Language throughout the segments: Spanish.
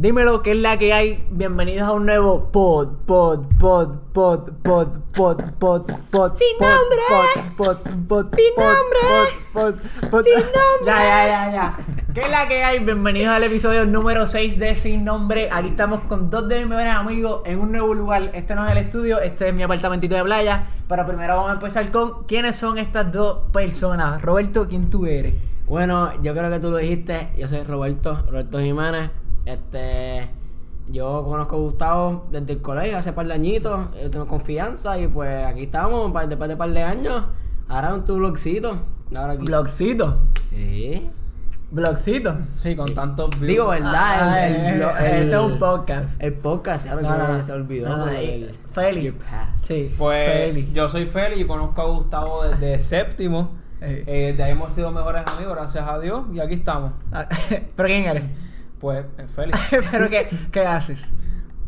Dímelo, ¿qué es la que hay? Bienvenidos a un nuevo pod, pod, pod, pod, pod, pod, pod, pod. Sin pod, nombre. Pod, pod, pod, Sin pod, nombre. pod, pod, pod. Sin nombre. Ya, ya, ya, ya. ¿Qué es la que hay? Bienvenidos al episodio número 6 de Sin Nombre. Aquí estamos con dos de mis mejores amigos en un nuevo lugar. Este no es el estudio, este es mi apartamentito de playa. Pero primero vamos a empezar con quiénes son estas dos personas. Roberto, ¿quién tú eres? Bueno, yo creo que tú lo dijiste. Yo soy Roberto, Roberto Jiménez. Este. Yo conozco a Gustavo desde el colegio hace par de añitos. Yo tengo confianza y pues aquí estamos, pa- después de par de años. Ahora en tu blogcito. Ahora aquí. Blogcito. Sí. Blogcito. Sí, con tantos views. Digo, ¿verdad? Ah, el, el, eh, eh, el- este es un podcast. El podcast, ahora No, que no, se olvidó. eh, Feli. Past. Sí, Pues Feli. yo soy Feli y conozco a Gustavo desde séptimo. Eh. Eh, de ahí hemos sido mejores amigos, gracias a Dios. Y aquí estamos. Ah, ¿Pero quién eres? Pues, eh, Feli. ¿Pero qué, qué haces?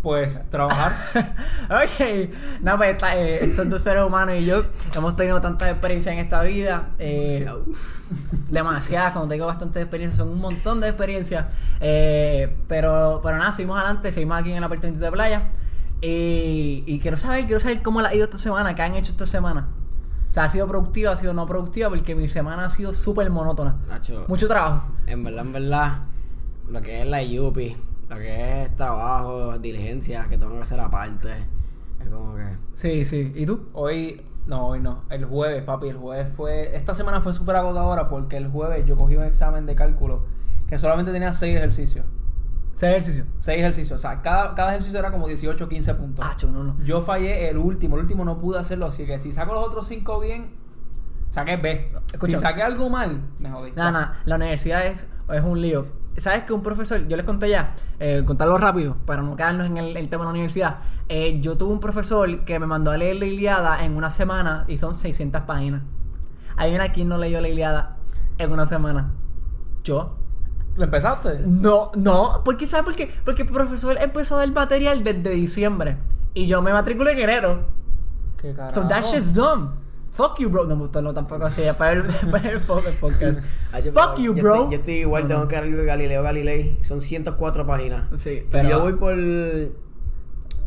Pues trabajar. ok, no, pues esta- eh, estos dos seres humanos y yo hemos tenido tantas experiencias en esta vida. eh, demasiadas, como te digo, bastantes experiencias, son un montón de experiencias. eh, pero, pero nada, seguimos adelante, seguimos aquí en el apartamento de playa. Y, y quiero saber, quiero saber cómo la ha ido esta semana, qué han hecho esta semana. O sea, ha sido productiva, ha sido no productiva, porque mi semana ha sido súper monótona. Nacho, Mucho trabajo. En verdad, en verdad, lo que es la IUPI, lo que es trabajo, diligencia, que tengo que hacer aparte, es como que... Sí, sí. ¿Y tú? Hoy, no, hoy no. El jueves, papi, el jueves fue. Esta semana fue súper agotadora porque el jueves yo cogí un examen de cálculo que solamente tenía 6 ejercicios. ¿Ese ejercicio? 6 ejercicios. O sea, cada, cada ejercicio era como 18 o 15 puntos. Ah, no, no. Yo fallé el último, el último no pude hacerlo, así que si saco los otros 5 bien, saqué B. Escucha. Si saqué algo mal, me jodí. Nada, nada, la universidad es, es un lío. ¿Sabes que un profesor, yo les conté ya, eh, contarlo rápido, para no quedarnos en el, el tema de la universidad? Eh, yo tuve un profesor que me mandó a leer la Iliada en una semana y son 600 páginas. Adivina quién no leyó la Iliada en una semana. Yo. ¿Lo empezaste? No, no, porque ¿sabes por qué? Porque el profesor empezó dar material desde diciembre y yo me matriculé en enero. ¿Qué carajo? So that shit's dumb. Fuck you, bro. No me gustó, no, tampoco así. Para el, para el podcast. Ah, yo- Fuck you, yo bro. Estoy, yo estoy igual, tengo que algo de Galileo Galilei, son 104 páginas. Sí, Pero yo voy por...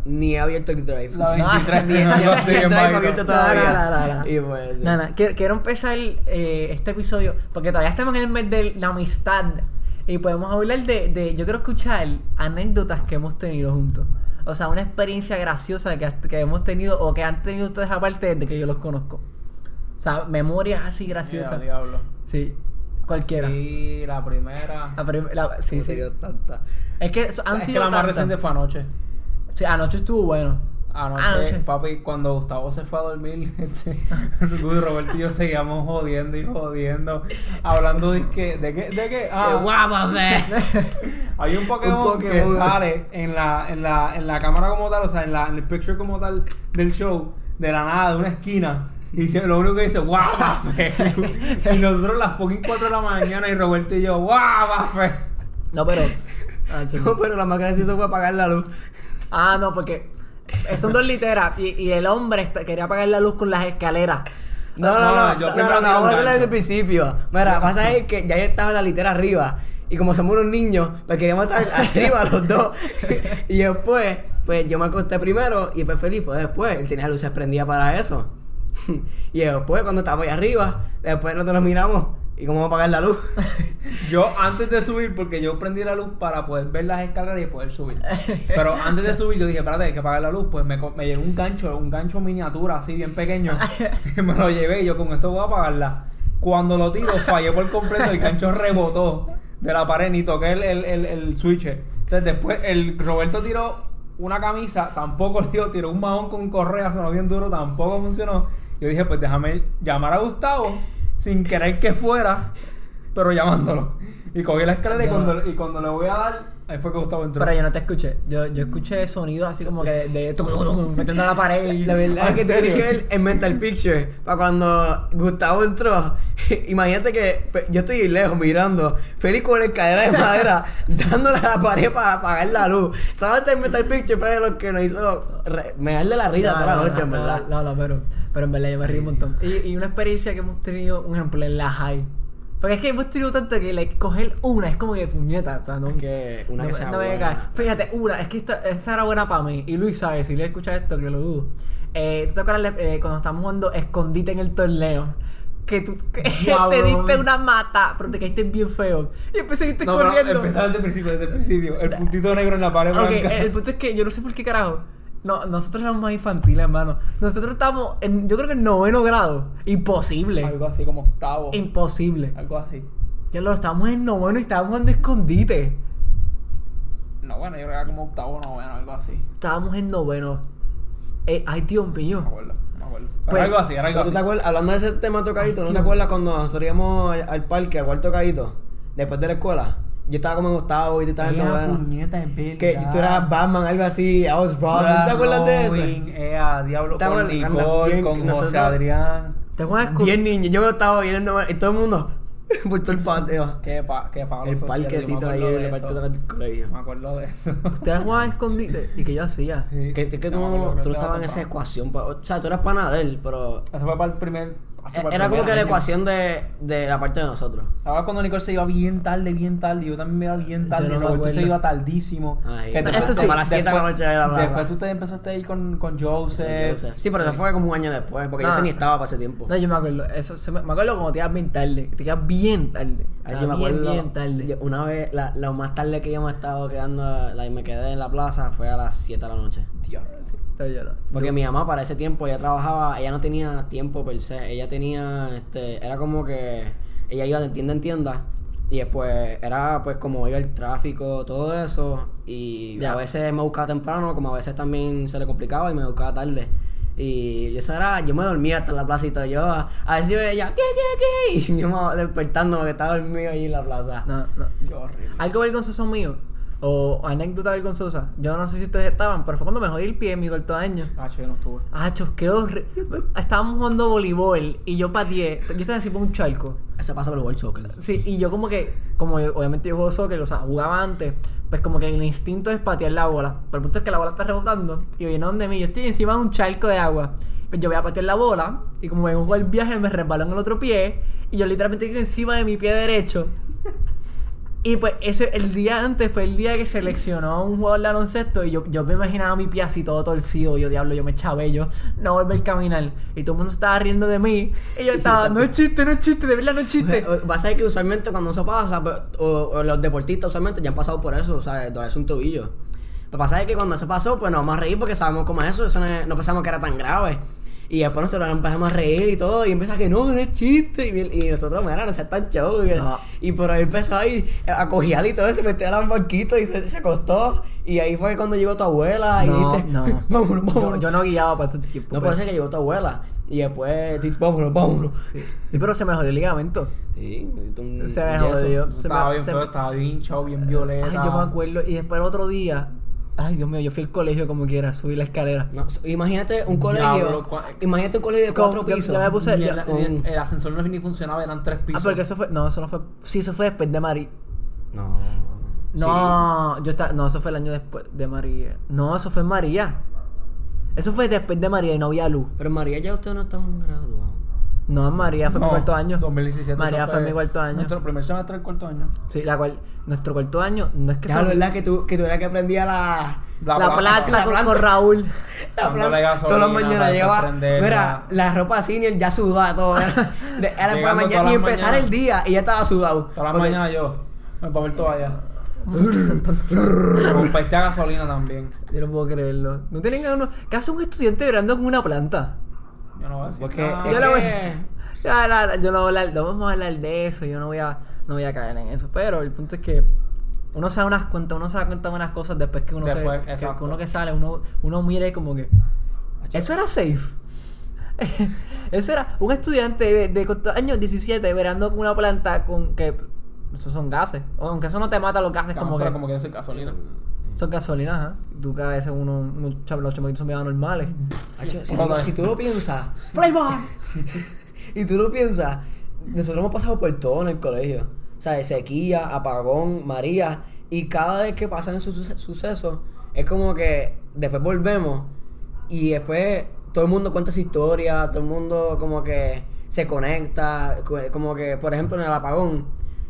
Ni he abierto el drive. La 23 ni, ni- ni algo el así, drive en he vaina. abierto No, todavía. no, no, no, no. Y pues... sí. Nada, quiero, quiero empezar eh, este episodio porque todavía estamos en el mes de la amistad y podemos hablar de, de yo quiero escuchar anécdotas que hemos tenido juntos. O sea, una experiencia graciosa que, que hemos tenido o que han tenido ustedes aparte desde que yo los conozco. O sea, memorias así graciosas. Mira, diablo. Sí, cualquiera. Sí, la primera. La prim- la- sí, sí. tanta. Es que so- han es que sido la más reciente fue anoche. Sí, anoche estuvo bueno. Anoche, Anoche. papi, cuando Gustavo se fue a dormir, este, Roberto y yo seguíamos jodiendo y jodiendo, hablando de que, de qué, de qué, ah, ¡Qué guapa, fe! hay un Pokémon, Un que Pokémon. sale en la, en la, en la cámara como tal, o sea, en la, en el picture como tal del show, de la nada, de una esquina. Y dice- lo único que dice, guapa, fe. y nosotros las fucking 4 de la mañana y Roberto y yo, guapa, fe. No, pero. Ah. No, pero la más graciosa fue apagar la luz. Ah, no, porque son dos literas y, y el hombre está- quería apagar la luz con las escaleras. No, no, No, no, no, no, yo no, no, tiro vamos a hacerlo desde el principio. Mira, pasa es que ya yo estaba la litera arriba. Y como somos unos niños, pues queríamos estar arriba los dos. Y después, pues yo me acosté primero y después feliz fue después. Él tenía luces prendidas para eso. Y después, cuando estábamos ahí arriba, después nosotros nos miramos. ¿Y cómo vamos a apagar la luz? Yo antes de subir, porque yo prendí la luz para poder ver las escaleras y poder subir. Pero antes de subir yo dije, espérate, hay que apagar la luz. Pues me, me un gancho, un gancho miniatura así bien pequeño. me lo llevé y yo con esto voy a apagarla. Cuando lo tiro, fallé por completo, el gancho rebotó de la pared ni toqué el, el, el, switch. Después el Roberto tiró una camisa, tampoco le dio, tiró un mahón con correa, sonó bien duro, tampoco funcionó. Yo dije, pues déjame llamar a Gustavo sin querer que fuera, pero llamándolo. Y cogí la escalera y cuando, y cuando le voy a dar, ahí fue que Gustavo entró. Pero yo no te escuché. Yo, yo escuché sonidos así como que de, de metiendo a la pared y. La verdad es ¿En que tú tienes que ver el mental picture. Para cuando Gustavo entró, imagínate que yo estoy lejos mirando, Félix con la escalera de madera, dándole a la pared para apagar la luz. ¿Sabes el mental picture? Fue de lo que nos hizo re- me da de la risa No, toda la no, noche, no, en verdad. No, no, pero, pero en verdad yo me río un montón. Y, y una experiencia que hemos tenido, un ejemplo, en la high. Porque es que hemos tenido tanto que like, coger una es como que puñeta. O sea, no. Es que una no, que sea no me buena. cae. Fíjate, una, es que esta, esta era buena para mí. Y Luis sabe, si le escucha esto, que lo dudo. Eh, ¿Tú te acuerdas eh, cuando estábamos jugando escondite en el torneo? Que tú que Diablo, te diste una mata, pero te caíste bien feo. Y empecé a irte No, corriendo. empezar desde el principio, desde el principio. El puntito negro en la pared Ok, blanca. el punto es que yo no sé por qué carajo. No, nosotros éramos más infantiles, hermano. Nosotros estábamos en, yo creo que en noveno grado. Imposible. Algo así como octavo. Imposible. Algo así. Ya lo estábamos en noveno y estábamos jugando escondite. No, bueno, yo creo que era como octavo, no, bueno, algo así. Estábamos en noveno. Eh, ay, Dios No me mío. acuerdo, no me acuerdo. Pero Pues, algo así, era algo ¿Tú así. te acuerdas? Hablando de ese tema tocadito, ¿no te acuerdas cuando nosotros íbamos al, al parque a jugar tocadito? Después de la escuela. Yo estaba como en octavo y tú estabas en noveno. puñeta, es verdad. Que tú eras Batman, algo así. I was Robin. ¿Tú te acuerdas de eso? Ea, Diablo, ¿Te con acuerdas? Nicole, con José Adrián. ¿Te juegas con.? Bien niño, yo estaba bien en noveno y todo el mundo por todo el patio. Qué, pa, qué palo. El parquecito ahí en parque eso. del colegio. Me acuerdo de eso. Ustedes jugaban escondite. ¿Y que yo hacía? Sí. Que, es que tú, No tú estabas en esa ecuación. o sea, tú eras pana de él, pero. Eso fue para el primer. Era como que la ecuación de, de la parte de nosotros. Ahora cuando Nicole se iba bien tarde, bien tarde, yo también me iba bien tarde, no me Roberto se iba tardísimo. Ay, eso después- sí. Las siete de la después- noche de la plaza. Después tú te empezaste a ir con, con Joseph. Sí, yo pero eso fue como un año después, porque yo Ah. sé ni estaba para ese tiempo. No, yo me acuerdo. Eso, se me, me acuerdo como te ibas bien tarde. Te ibas bien tarde. O sea, me acuerdo. bien tarde. yo- una vez, la, lo más tarde que yo me he estado quedando, la, y me quedé en la plaza, fue a las 7 de la noche. Dios, sí. Yo. Porque mi mamá para ese tiempo ella trabajaba, ella no tenía tiempo per se, ella tenía, este, era como que ella iba de tienda en tienda y después era pues como iba el tráfico, todo eso y Ya. a veces me buscaba temprano, como a veces también se le complicaba y me buscaba tarde. Y eso era, yo me dormía hasta la plaza y todo, yo a, a veces yo ella, ¿qué, qué, qué? Y mi mamá despertando porque estaba dormido allí en la plaza. No, no. Qué horrible. Algo vergonzoso mío. O anécdota vergonzosa. Yo no sé si ustedes estaban, pero fue cuando me jodí el pie en mi cuarto año. Ah, yo no estuve. Ah, chos, qué horrible. Estábamos jugando voleibol y yo pateé. Yo estaba así por un charco. Eso pasa por el Soccer. Sí, y yo como que, como yo- obviamente yo juego soccer, o sea, jugaba antes, pues como que el instinto es patear la bola. Pero el punto es que la bola está rebotando y viene donde mí. Yo estoy encima de un charco de agua. Pues yo voy a patear la bola y como me juego el viaje me resbaló en el otro pie y yo literalmente quedo encima de mi pie derecho. Y pues ese, el día antes fue el día que seleccionó a un jugador de baloncesto y yo, yo me imaginaba mi pie así todo torcido. Yo, diablo, yo me eché yo no volver a caminar. Y todo el mundo estaba riendo de mí. Y yo estaba, no es chiste, no es chiste, de verdad no es chiste. Vas a ver que usualmente cuando eso pasa, pues, o, o los deportistas usualmente ya han pasado por eso, o sea, dorarse un tobillo. Pero pasa es que cuando eso pasó, pues nos vamos a reír porque sabemos cómo es eso, eso es- no pensamos que era tan grave. Y después nosotros empezamos a reír y todo, y empieza que no, no es chiste. Y, y nosotros, mira, no seas tan. Y, No. y por ahí empezó ahí a cojear y todo, se metió a los banquitos y se, se acostó. Y ahí fue cuando llegó tu abuela y No, dijiste, no. vámonos, Yo, vámonos. yo no guiaba para ese tiempo. no pues. puede ser que llegó tu abuela. Y después, vámonos, vámonos. Sí. Sí, pero se me jodió el ligamento. Sí, un Se me jodió. Se Estaba me, bien se estaba bien hinchado, bien violeta. Ay, yo me acuerdo. Y después el otro día. Ay, Dios mío, yo fui al colegio como quiera, subí la escalera. No, imagínate un colegio. Imagínate un colegio de cuatro pisos. yo me puse- Y ya- el, con- el- el ascensor no ni funcionaba, eran tres Ah, pisos. porque eso fue. No, eso no fue. Sí, eso fue después de María. No. No, yo estaba. No, eso fue el año después de María. No, eso fue en María. Eso fue después de María y no había luz. Pero María ya ustedes no estaban graduados. No, María fue mi cuarto año. 2017. María fue mi cuarto año. Nuestro primer semestre del cuarto año. Sí, la cual. Nuestro cuarto año no es que Ya, fue- ¿verdad? Que tú, que tú eras que aprendía la. La, planta. plata, la con, planta. con Raúl. La todas las mañanas llegaba. Mira, la ropa senior ya sudada todo. Era, de- era por la mañana, las empezar el día y ya estaba sudado. Todas las mañanas yo. Me papel toalla. Con peste a gasolina también. Yo no puedo creerlo. ¿No tienen a uno? ¿Qué hace un estudiante verando con una planta? Yo no voy a decir Porque nada. Yo no voy- la- la- yo no voy a hablar, no vamos a hablar de eso, yo no voy a, no voy a caer en eso. Pero el punto es que uno se da unas cuentas, uno se da cuenta de unas cosas después que uno Después, se, que, que uno que sale, uno, uno mire como que eso era safe. eso era un estudiante de, de cuántos años 17 verando una planta con que esos son gases. O Aunque eso no te mata los gases, como que como que es gasolina. Son gasolinas, ¿ah? Tú cada vez uno, unos chav- los chamaquitos son bien normales. Hacho, Si, tú- si tú lo piensas, ¡Flavor! y tú lo piensas, nosotros hemos pasado por todo en el colegio. O sea, sequía, apagón, María. Y cada vez que pasan esos suce- sucesos, es como que después volvemos y después todo el mundo cuenta su historia, todo el mundo como que se conecta, como que, por ejemplo, en el apagón,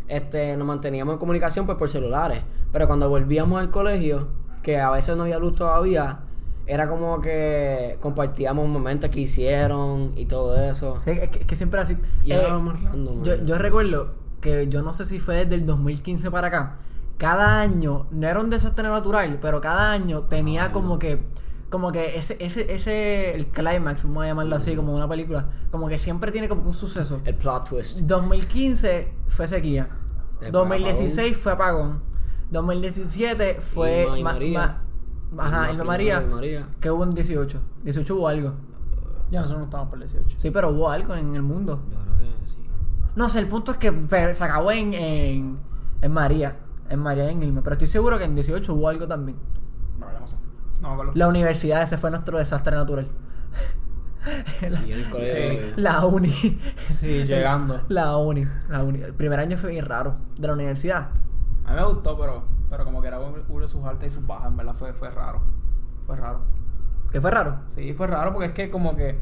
este, nos manteníamos en comunicación pues por celulares, pero cuando volvíamos al colegio, que a veces no había luz todavía, era como que compartíamos momentos que hicieron y todo eso. Sí, es que, es que siempre así. Y era Eh, más random. yo, yo recuerdo que yo no sé si fue desde el 2015 para acá. Cada año, no era un desastre natural, pero cada año tenía como que. Como que ese, ese, ese, el climax, vamos a llamarlo así, como una película. Como que siempre tiene como un suceso. El plot twist. 2015 fue sequía. El 2016 fue apagón. 2017 fue. Irma y ma- María. ma- ajá, Irma María. Irma y María. Que hubo en 18. 18 hubo algo. Ya nosotros no estamos por el 18. Sí, pero hubo algo en el mundo. Yo creo que sí. No sé, el punto es que se acabó en, en, en María. En María y en Irma. Pero estoy seguro que en 18 hubo algo también. No, no sé. La universidad, ese fue nuestro desastre natural. Y en el colegio. La uni. Sí, llegando. La uni. La uni. El primer año fue bien raro. De la universidad. A mí me gustó, pero, pero como que era hubo sus altas y sus bajas, en verdad fue, fue raro. Fue raro. Que fue raro. Sí, fue raro porque es que como que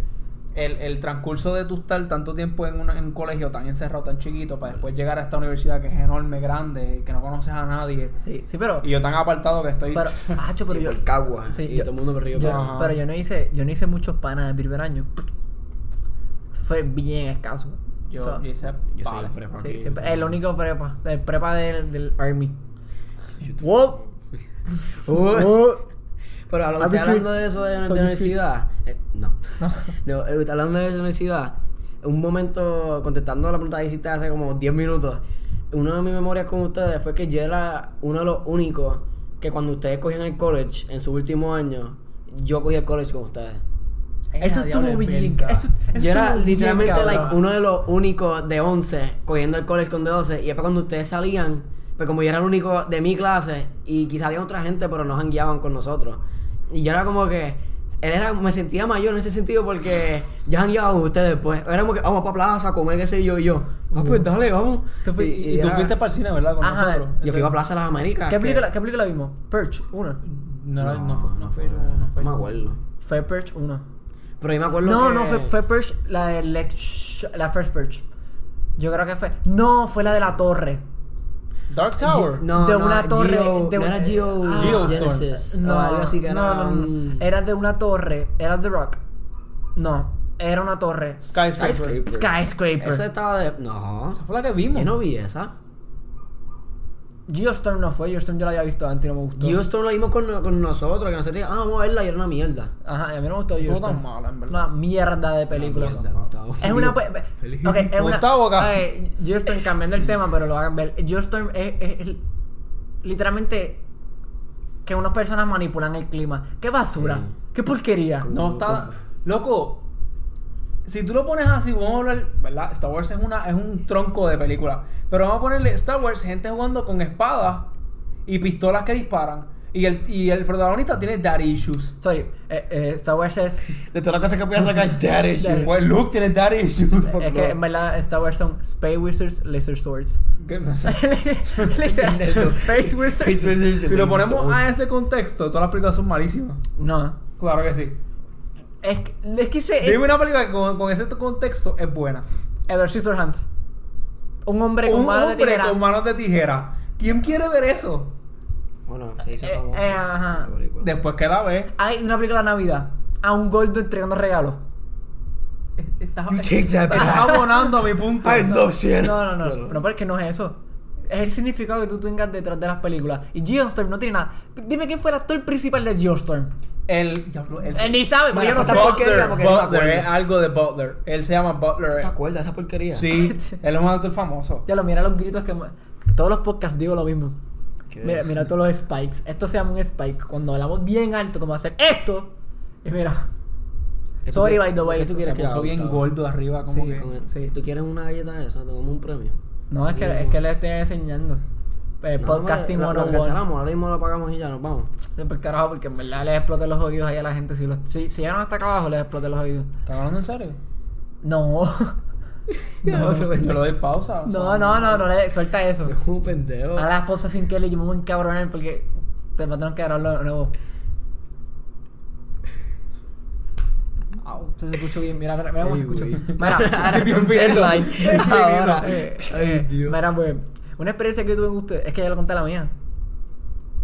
el, el transcurso de tu estar tanto tiempo en, una- en un colegio tan encerrado, tan chiquito, para después llegar a esta universidad que es enorme, grande, que no conoces a nadie. Sí, sí, pero. Y yo tan apartado que estoy... Pero, pero Sí, yo. por Cagua. Sí, y yo- todo el mundo perdió. yo- Ajá. pero yo no hice, yo no hice muchos panas en primer año. Eso fue bien escaso. Yo, So, yo hice Yo soy el prepa. sí, aquí. siempre, el único prepa, el prepa del, del Army. Wow. Pero a lo que Happy estoy hablando de eso de, de Happy universidad. eh, no. no. eh, hablando de eso de universidad. Un momento, contestando la pregunta que hiciste hace como 10 minutos. Una de mis memorias con ustedes fue que yo era uno de los únicos que cuando ustedes cogían el college en su último año, yo cogí el college con ustedes. Eso estuvo bien. Eso, eso yo era bien, literalmente like, uno de los únicos de 11 cogiendo el college con de 12 y después cuando ustedes salían, pues como yo era el único de mi clase y quizá había otra gente pero no guiaban con nosotros. Y yo era como que él era, me sentía mayor en ese sentido porque ya han guiado ustedes pues. Era como que vamos para plaza a comer qué sé yo y yo. Ah, pues dale, vamos. Y, tú era- fuiste para el cine, ¿verdad? Con Ajá, nosotros. Yo fui a Plaza de las Américas. ¿Qué que- película, ¿Qué película vimos? Perch, una. No, no, No, no, fue- no fue no fue No me acuerdo. Fue Perch 1. Pero yo me acuerdo No, que- no, fue, fue Perch, la de Lex, la First Perch. Yo creo que fue. No, fue la de la torre. Dark Tower. No, de no, una torre. Geo- de no una- era Geo, Ah. Genesis. No, algo así que no, era. no, no. un- Era de una torre. Era The Rock. No, era una torre. Skyscraper. Skyscraper. Skyscraper. Esa estaba de. No. Esa fue la que vimos. Yo no vi esa. Geostorm no fue. Geostorm yo la había visto antes y no me gustó. Geostorm lo vimos con, con nosotros, que nosotros, ah, vamos a verla y era una mierda. Ajá, y a mí no me gustó Geostorm. mala, en verdad. una mierda de película. Mierda, Gustavo. Es una. Feliz. Ok, es una. Gustavo acá. Ok, Geostorm, cambiando el tema, pero lo hagan ver. Geostorm es, es- es literalmente que unas personas manipulan el clima. ¡Qué basura! Sí. ¡Qué porquería! No está. Loco, si tú lo pones así, vamos a hablar, ¿verdad? Star Wars es, una, es un tronco de película. Pero vamos a ponerle Star Wars, gente jugando con espadas y pistolas que disparan. Y el, y el protagonista tiene daddy issues. Sorry, eh, eh, Star Wars es. De todas las cosas que podía sacar, Dad issues. Pues Luke tiene daddy issues. Es que en verdad Star Wars son Space Wizards, Laser Swords. No sé. Literal, Space Wizards. Si lo ponemos a ese contexto, todas las películas son malísimas. No. Claro que sí. Es que, es que se. Dime una película que con, con ese contexto es buena. Edward Scissorhands. Un hombre con Un manos de hombre tijera. con manos de tijera. ¿Quién quiere ver eso? Bueno, se hizo Eh, famoso. eh, ajá. la película. Después que la ve. Hay una película de Navidad. A un gordo entregando regalos. Estás, abonando a mi punto. I love shit. No, no, no. No, porque no es eso. Es el significado que tú tengas detrás de las películas. Y Geostorm no tiene nada. Dime quién fue el actor principal de Geostorm. El, el, Él ni sabe, porque yo no sé. Butler, porque no me Butler, acuerdo. es algo de Butler. Él se llama Butler. ¿Te acuerdas de esa porquería? Sí, él es un actor famoso. Ya lo mira los gritos que. Todos los podcasts digo lo mismo. ¿Qué? Mira, mira todos los spikes. Esto se llama un spike. Cuando hablamos bien alto, como hacer esto. Y mira. ¿Qué Sorry, by the way. qué tú Se quieres que puso haga, bien gordo arriba, como Sí. que. Con el- Sí. ¿Tú quieres una galleta de esa? Te damos un premio. No, es que, es que le estoy enseñando. Eh, No, podcasting lo- lo 101. cancelamos, ahora mismo lo apagamos y ya nos vamos. Sí, por carajo, porque en verdad les exploté los oídos ahí a la gente. Si, los, si, si llegaron hasta acá abajo, les exploté los oídos. ¿Estás hablando en serio? No. No, Yo le doy pausa. o No, sea, no, no, no le suelta eso. Es un pendejo. A la esposa sin que le voy a encabronar porque te va a tener que grabarlo de nuevo. Se escuchó bien. Mira, mira, mira cómo se escuchó. Anyway. Mira, ahora, Ay, eh, Dios. mira, pues, una experiencia que yo tuve con usted, es que ya lo conté la mía.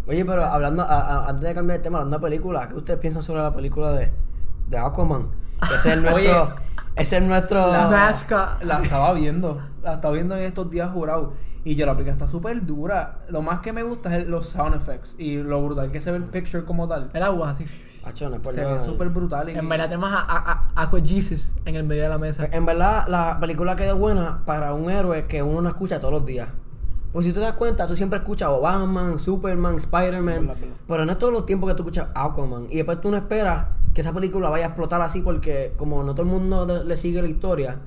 Oye, pero hablando, a- a- antes de cambiar de tema, hablando de película, ¿qué ustedes piensan sobre la película de, de Aquaman? Ese es nuestro. Ese es nuestro. La. La estaba viendo, la estaba viendo en estos días jurado. Y yo la película está súper dura. Lo más que me gusta es los sound effects y lo brutal que se ve el picture como tal. El agua, así. Se ve súper brutal. Y En verdad tenemos a, a, a Aqua Jesus en el medio de la mesa. En verdad, la película quedó buena para un héroe que uno no escucha todos los días. Pues si tú te das cuenta, tú siempre escuchas Obama, Superman, Spider-Man, pero no es todos los tiempos que tú escuchas Aquaman. Y después tú no esperas que esa película vaya a explotar así porque como no todo el mundo le- sigue la historia,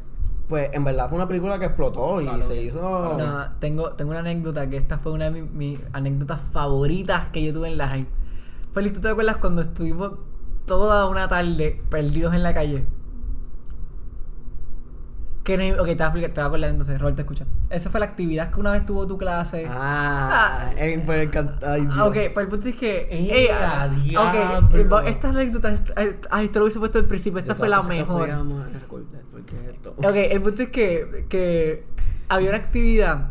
pues en verdad fue una película que explotó y se hizo... No, tengo, tengo una anécdota que esta fue una de mis, mis anécdotas favoritas que yo tuve en la high. Feliz, ¿tú te acuerdas cuando estuvimos toda una tarde perdidos en la calle? Que no, ok, te voy a explicar, te voy a acordar entonces, Robert, te escucha. Esa fue la actividad que una vez tuvo tu clase. Ah, en, fue encant- ay, Dios. Ah, ok, pero el punto es que. ¡Eh, ey, a ah, diablo! ok, eh, esta anécdota. eh, Ay, esto lo hubiese puesto al principio. Esta fue la mejor. podíamos recordar, porque esto- Ok, el punto es que, que había una actividad.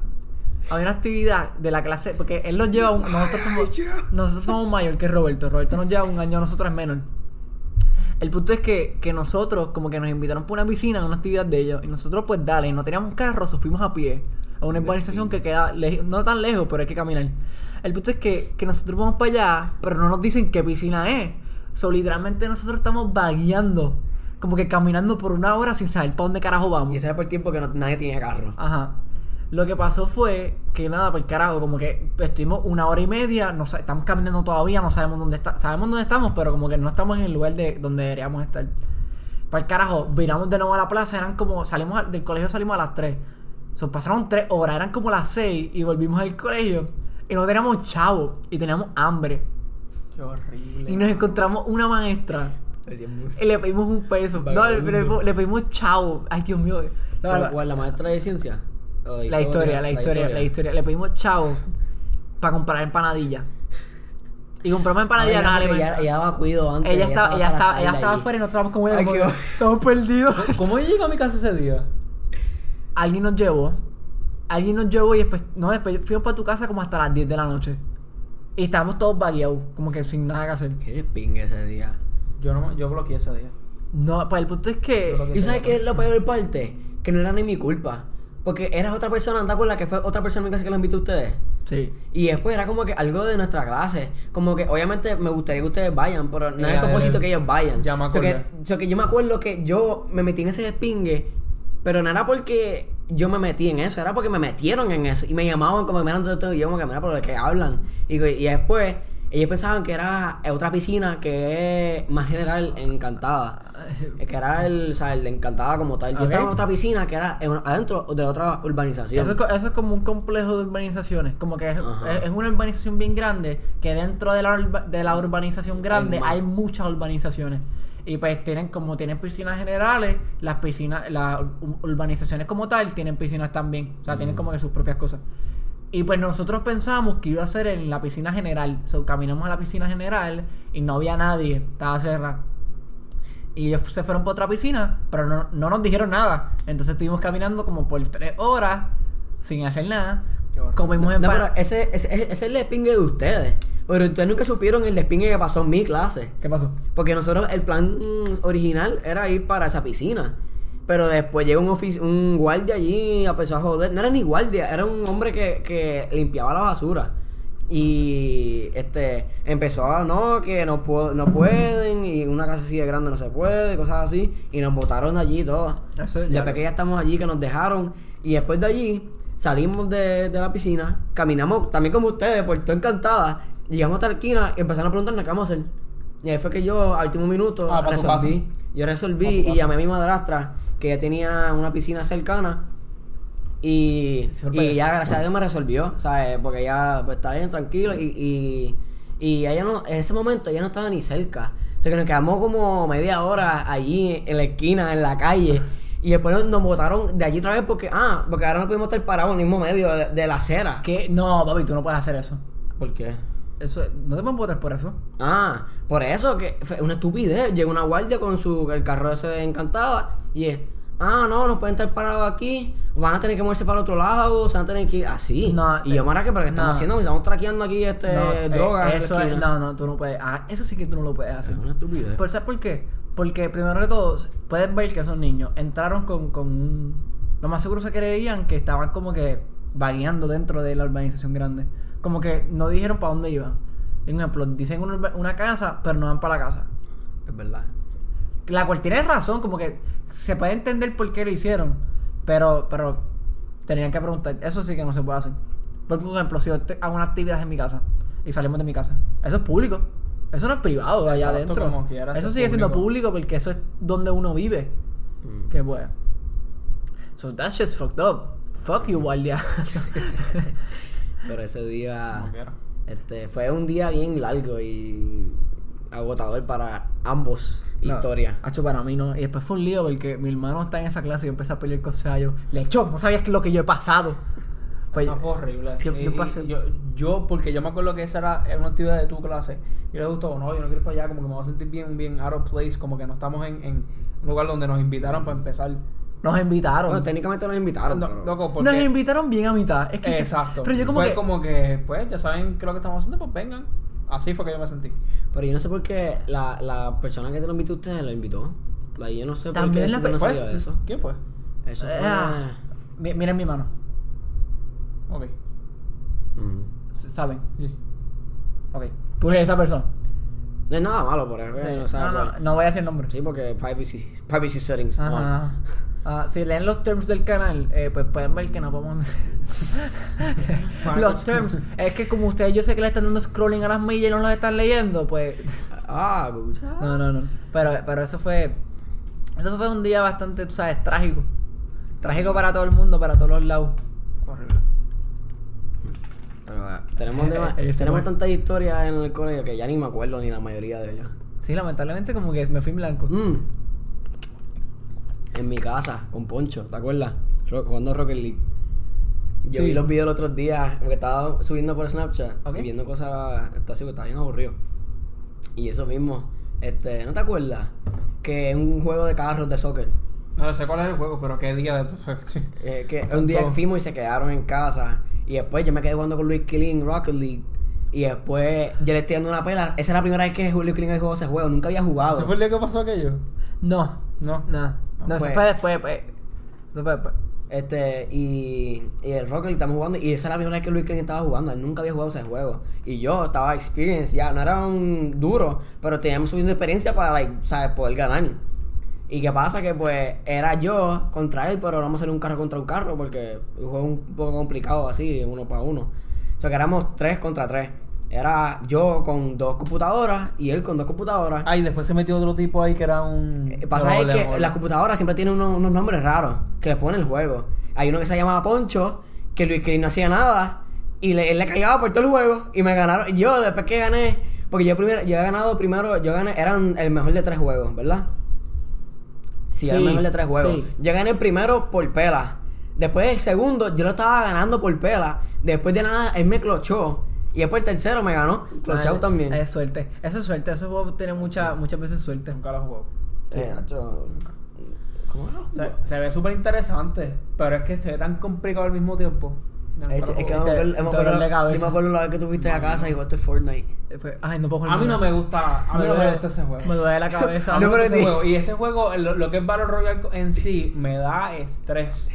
Había una actividad de la clase. Porque él nos lleva un. Nosotros somos. Nosotros somos mayor que Roberto. Roberto nos lleva un año, nosotros es menor. El punto es que, que nosotros, como que nos invitaron por una piscina a una actividad de ellos. Y nosotros, pues dale, no teníamos carro, so fuimos a pie. A una urbanización que queda no tan lejos, pero hay que caminar. El punto es que, que nosotros vamos para allá, pero no nos dicen qué piscina es. So, literalmente nosotros estamos vagueando. Como que caminando por una hora sin saber para dónde carajo vamos. Y ese era por el tiempo que no- nadie tenía carro. Ajá. Lo que pasó fue que nada, por el carajo, como que estuvimos una hora y media, no estamos caminando todavía, no sabemos dónde está, sabemos dónde estamos, pero como que no estamos en el lugar de donde deberíamos estar. Para el carajo, viramos de nuevo a la plaza, eran como, salimos a- del colegio salimos a las 3. So, pasaron 3 horas, eran como las 6 y volvimos al colegio y no teníamos chavo y teníamos hambre. Qué horrible. Y nos encontramos una maestra y le pedimos un peso. No, le, le- le pedimos chavo. Ay, Dios mío. No, ¿Cuál- la- cuál, la maestra de ciencia? ¿O de la historia, la historia, la historia. Le pedimos chavo para comprar empanadillas. Y compramos empanadillas, nada, no, ella, ella daba cuido antes. ella estaba, ella la estaba, ella estaba afuera y nosotros estábamos como como- estamos perdidos. ¿Cómo yo llegué a mi casa ese día? Alguien nos llevó. Alguien nos llevó y después, no, después fuimos para tu casa como hasta las 10 de la noche. Y estábamos todos vagueados, como que sin nada que hacer. Qué pingue ese día. Yo no yo bloqueé ese día. No, pues el punto es que. ¿Y sabes qué es la peor parte? Que no era ni mi culpa. Porque eras otra persona, anda con la que fue otra persona en casa que la invitó a ustedes. Sí. Y después era como que algo de nuestra clase. Como que obviamente me gustaría que ustedes vayan, pero no es el propósito que ellos vayan. Ya me O sea, que, acordé. o sea, que yo me acuerdo que yo me metí en ese despingue, pero no era porque yo me metí en eso, era porque me metieron en eso. Y me llamaban como que me eran todo y yo como que mira por lo que hablan. Y, y después ellos pensaban que era otra piscina que es más general en Encantada. Eh, Que era el, o sea, el de Encantada como tal. Yo estaba en otra piscina que era en- adentro de la otra urbanización. Eso es, co- eso es como un complejo de urbanizaciones. Como que es, Ajá. es- es una urbanización bien grande. Que dentro de la, urba- de la urbanización grande Hay muchas urbanizaciones. Y pues tienen, como tienen piscinas generales, las piscinas, las ur- urbanizaciones como tal tienen piscinas también. O sea, tienen como que sus propias cosas. Y pues nosotros pensamos que iba a ser en la piscina general. So, caminamos a la piscina general y no había nadie. Estaba cerrada. Y ellos se fueron para otra piscina, pero no, no nos dijeron nada. Entonces estuvimos caminando como por tres horas sin hacer nada. Comimos en No, pero ese, ese, ese es el despingue de ustedes. Pero ustedes nunca supieron el despingue que pasó en mi clase. ¿Qué pasó? Porque nosotros, el plan mm, original era ir para esa piscina. Pero después llegó un, guardia allí y empezó a joder. No era ni guardia, era un hombre que, que limpiaba la basura. Y este empezó a no, que no, no pueden, y una casa así de grande no se puede, cosas así. Y nos botaron de allí todos. Eso Ya que ya estamos allí, que nos dejaron. Y después de allí, salimos de, de la piscina, caminamos también como ustedes, todo encantada. Llegamos hasta la esquina y empezaron a preguntarnos qué vamos a hacer. Y ahí fue que yo, al último minuto, Ah, resolví. Yo resolví y llamé a mi madrastra, que ya tenía una piscina cercana. Y, y ya, gracias a Dios, me resolvió, ¿sabes? Porque ya pues, estaba bien tranquilo y, y, y ella no, en ese momento ella no estaba ni cerca. O sea que nos quedamos como media hora allí en la esquina, en la calle. Y después nos, botaron de allí otra vez porque, ah, porque ahora no pudimos estar parados en el mismo medio de, de la acera. ¿Qué? No, papi, tú no puedes hacer eso. ¿Por qué? Eso, no te pueden votar por eso. Ah, por eso que fue una estupidez. Llega una guardia con su el carro ese encantada y es, ah, no, no pueden estar parados aquí, van a tener que moverse para otro lado, se van a tener que ir así. No, y yo, eh, mara, que pero ¿qué estamos no. haciendo? Estamos traqueando aquí este No, eh, drogas. eso es, no, no, tú no puedes. Ah, eso sí que tú no lo puedes hacer. Es una estupidez. Pero ¿sabes por qué? Porque primero que todo, puedes ver que esos niños entraron con, con un... Lo más seguro se creían que estaban como que vagueando dentro de la urbanización grande. Como que no dijeron para dónde iban. Un ejemplo, dicen una casa, pero no van para la casa. Es verdad. La cual tiene razón, como que se puede entender por qué lo hicieron. Pero, pero tenían que preguntar. Eso sí que no se puede hacer. Por ejemplo, si yo te- hago una actividad en mi casa y salimos de mi casa, eso es público. Eso no es privado allá Exacto, adentro. como quiera, Eso es sigue siendo público. porque eso es donde uno vive. Mm. Que pues. So that shit's fucked up. Fuck you, guardia. Pero ese día este fue un día bien largo y agotador para ambos historias. Hacho para mí no. Y después fue un lío porque mi hermano está en esa clase y yo empecé a pelear con Sayo. Le echó, no sabías que lo que yo he pasado. Pues, Eso fue horrible. yo- Y- yo pasé- yo, yo, porque yo me acuerdo que esa era, era una actividad de tu clase. Y le gustó, no, yo no quiero ir para allá, como que me voy a sentir bien, bien out of place, como que no estamos en, en un lugar donde nos invitaron para empezar. nos invitaron. Bueno, técnicamente nos invitaron, No, pero- loco, porque, Nos invitaron bien a mitad. Es que Exacto. Pero yo como fue que. como que, pues, ya saben qué es lo que estamos haciendo, pues vengan. Así fue que yo me sentí. Pero yo no sé por qué la, la persona que te lo invitó a ustedes lo invitó. Like, yo no sé por También qué la no salió Pues, de eso. ¿Quién fue? Eso fue. Ah, mi- miren mi mano. Ok. Mm. ¿Saben? Sí. Ok. Tú eres esa persona. No es nada malo por eso. Sí. o sea, no, no, pues, no voy a decir nombre. sí, porque privacy, privacy settings. Ajá. Ah, si leen los terms del canal, eh, pues pueden ver que no podemos. los terms. Es que como ustedes, yo sé que le están dando scrolling a las millas y no los están leyendo, pues. Ah. No, no, no. Pero, pero eso fue. Eso fue un día bastante, tú sabes, trágico. Trágico para todo el mundo, para todos los lados. Horrible. Pero, eh, tenemos, Eh, tenemos tantas historias en el colegio que ya ni me acuerdo ni la mayoría de ellas. Sí, lamentablemente, como que me fui en blanco. Mm. En mi casa, con Poncho, ¿te acuerdas? Jugando Rocket League. Yo Sí. vi los videos el otro día, porque estaba subiendo por Snapchat y viendo cosas, está así, estaba bien aburrido. Y eso mismo, este, ¿no te acuerdas? Que es un juego de carros de soccer. No sé cuál es el juego, pero qué día de. Eh, que un día que fuimos y se quedaron en casa. Y después yo me quedé jugando con Luis Killing Rocket League. Y después yo le estoy dando una pela. Esa es la primera vez que Luis Killing jugó ese juego. Nunca había jugado. ¿Ese fue el día que pasó aquello? No, No. no. No, eso fue después. pues. Eso fue después. Este, y, y el Rocket League estamos jugando. Y esa es la primera vez que Luis Killing estaba jugando. Él nunca había jugado ese juego. Y yo estaba experienced ya. No era un duro, pero teníamos suficiente experiencia para, like, ¿sabes? poder ganar. Y qué pasa que pues era yo contra él, pero no vamos a hacer un carro contra un carro porque el juego es un poco complicado así, uno para uno. O sea que éramos tres contra tres. Era yo con dos computadoras y él con dos computadoras. Ah, y después se metió otro tipo ahí que era un. Eh, Pasa es que las computadoras siempre tienen unos, unos nombres raros que le ponen el juego. Hay uno que se llamaba Poncho, que Luis que no hacía nada y le, él le cagaba por todo el juego y me ganaron. Yo después que gané, porque yo primero, yo he ganado primero, yo gané, eran el mejor de tres juegos, ¿verdad? Sí, era el Sí, mejor de tres juegos. sí. Yo gané el primero por pela. Después el segundo, yo lo estaba ganando por pela. Después de nada, él me clochó. Y después el tercero me ganó. Clochado Ah, también. Es suerte. Eso es suerte. Ese juego tiene mucha, muchas veces suerte. Nunca lo jugó. Eh, hacho, ¿Cómo no? Se, se ve súper interesante, pero es que se ve tan complicado al mismo tiempo. Yo nunca Es, es que yo me acuerdo la vez que tú fuiste a casa y jugaste Fortnite. Eh, fue- Ay, no puedo jugar A mí no me gusta, a mí no me duele- gusta ese juego. Me duele la cabeza. No, pero ese sí. juego. Y ese juego, lo, lo que es Battle Royale en sí, me da estrés.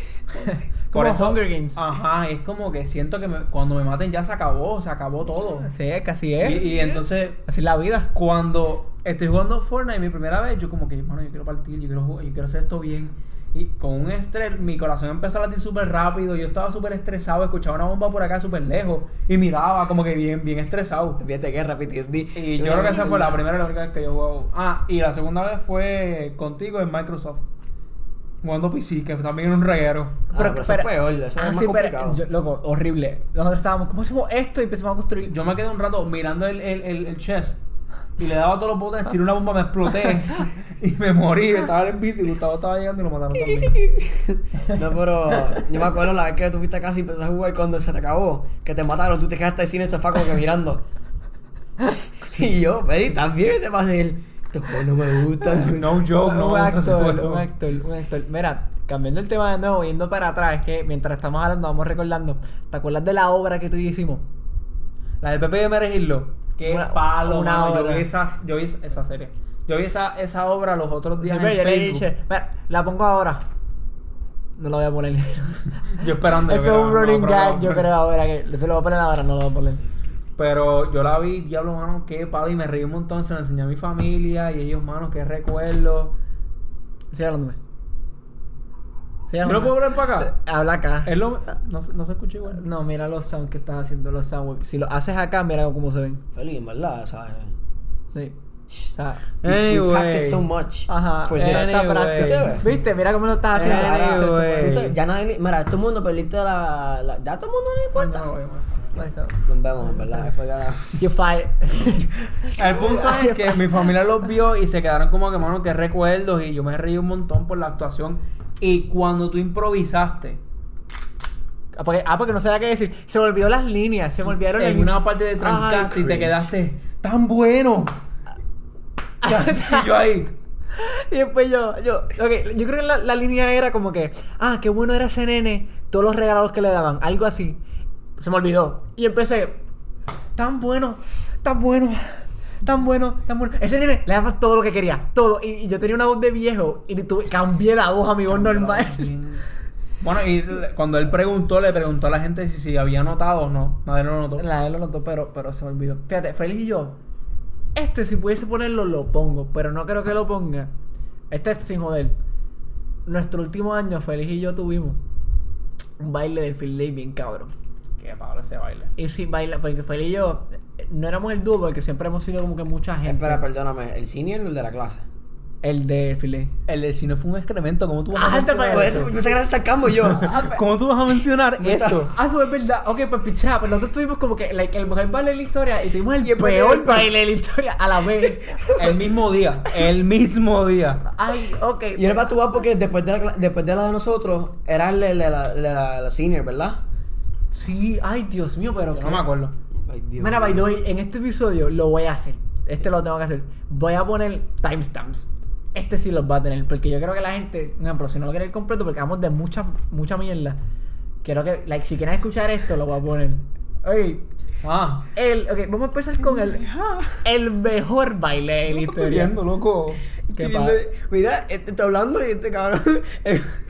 Como Hunger Games. Ajá, es como que siento que me- cuando me maten ya se acabó, se acabó todo. Sí, es que así Y, es. y entonces, Así es la vida. cuando estoy jugando Fortnite mi primera vez, yo como que, mano, yo quiero partir, yo quiero, jugar, yo quiero hacer esto bien. Y con un estrés, mi corazón empezó a latir súper rápido, yo estaba súper estresado, escuchaba una bomba por acá súper lejos y miraba como que bien, bien estresado. Fíjate que repetí. Y yo creo que esa fue la primera y la única vez que yo jugaba. Ah, y la segunda vez fue contigo en Microsoft. Jugando PC, que también era un reguero. Ah, pero eso es peor, eso es ah, más sí, pero, complicado. yo- loco, horrible. Nosotros estábamos, ¿cómo hacemos esto? Y empezamos a construir. Yo me quedé un rato mirando el, el, el, el chest y le daba todos los botones, tiré una bomba, me exploté y me morí. Estaba en bici, Gustavo estaba llegando y lo mataron también. No, pero yo me acuerdo la vez que tú fuiste a casa y empezaste a jugar cuando se te acabó. Que te mataron, tú te quedaste así en el sofá como que mirando. Y yo, Feli, también te pasa y él. Estos juegos no me gustan. No joke, no. un no actor, un actor, un actor. Mira, cambiando el tema de nuevo, yendo para atrás, es que mientras estamos hablando, vamos recordando. ¿Te acuerdas de la obra que tú y yo hicimos? La de Pepe de Meregirlo. Qué Una- palo, una mano. Yo obra. vi, esa, yo vi esa serie. Yo vi esa, esa obra los otros días Siempre en yo le dije, mira, la pongo ahora. No la voy a poner. Yo esperando. Eso es un no, running pero gag, no. yo creo ahora que se lo voy a poner ahora, no lo voy a poner. Pero yo la vi, diablo, mano, qué palo. Y me reí un montón. Se lo enseñé a mi familia. Y ellos, mano, qué recuerdo. Sigue hablándome. Sigue ¿Yo no puedo hablar para acá? Habla acá. Es lo, no, se- no se escucha igual. No, mira los sounds que estás haciendo, los sounds. Si lo haces acá, mira cómo se ven. Feli, en verdad, ¿sabes? Sí. O sea, We- We Anyway. practice so much. ajá. for esa this. Anyway. práctica. ¿Viste? Mira cómo lo estás haciendo. Anyway. Ahora Ya nadie. le- Mira, todo el mundo perdiste la, la. Ya todo el mundo no importa. Ahí está. Nos vemos, en verdad. Después gana. You fight. El punto es que mi familia los vio y se quedaron como que, mano, qué recuerdos. Y yo me reí un montón por la actuación. Y cuando tú improvisaste, Ah, porque, ah, porque no sabía qué decir. Se me olvidó las líneas, se me olvidaron en las una parte de trancaste y te quedaste tan bueno. y yo ahí. Y después yo, yo, ok, yo creo que la, la línea era como que, ah, qué bueno era ese nene, todos los regalos que le daban, algo así. Se me olvidó. Y empecé, tan bueno, tan bueno, tan bueno, tan bueno. Ese nene le daba todo lo que quería, todo. Y, y yo tenía una voz de viejo y tuve, cambié la voz a mi voz normal. Bueno, y cuando él preguntó, le preguntó a la gente si, si había notado o no. Nadie lo notó. Él lo notó, pero, pero se me olvidó. Fíjate, Félix y yo, este si pudiese ponerlo, lo pongo, pero no creo que lo ponga. Este es sin joder. Nuestro último año, Félix y yo tuvimos un baile del field day bien cabrón. Palo ese baile. Y sí, baila, porque Félix y yo no éramos el dúo, porque siempre hemos sido como que mucha gente. Espera, perdóname. ¿El senior o el de la clase? El de day. El del cine fue un excremento. ¿Cómo tú vas a Ah, te mencionar eso? eso, yo pensé que era yo. ¿Cómo tú vas a mencionar eso? Ah, eso es verdad. Ok, pues pichá, pues nosotros tuvimos como que like, el mejor baile de la historia y tuvimos el Y después peor el- baile de la historia a la vez. El mismo día. El mismo día. Ay, ok. Y era para tu porque después de, la, después de la de nosotros, era el de la, la, la- la senior, ¿verdad? Sí, ay, Dios mío, pero Yo qué- no me acuerdo. Ay, Dios. Mira, by the way, en este episodio lo voy a hacer. Este lo tengo que hacer. Voy a poner timestamps. Este sí los va a tener. Porque yo creo que la gente, por ejemplo, si no lo quiere completo, porque vamos de mucha, mucha mierda. Quiero que, like, si quieren escuchar esto, lo voy a poner. Ok, Ah. el, ok, vamos a empezar con el, el mejor baile de la Estoy historia. viendo, loco. ¿Qué Estoy pasa? viendo- Mira, este está hablando y este cabrón.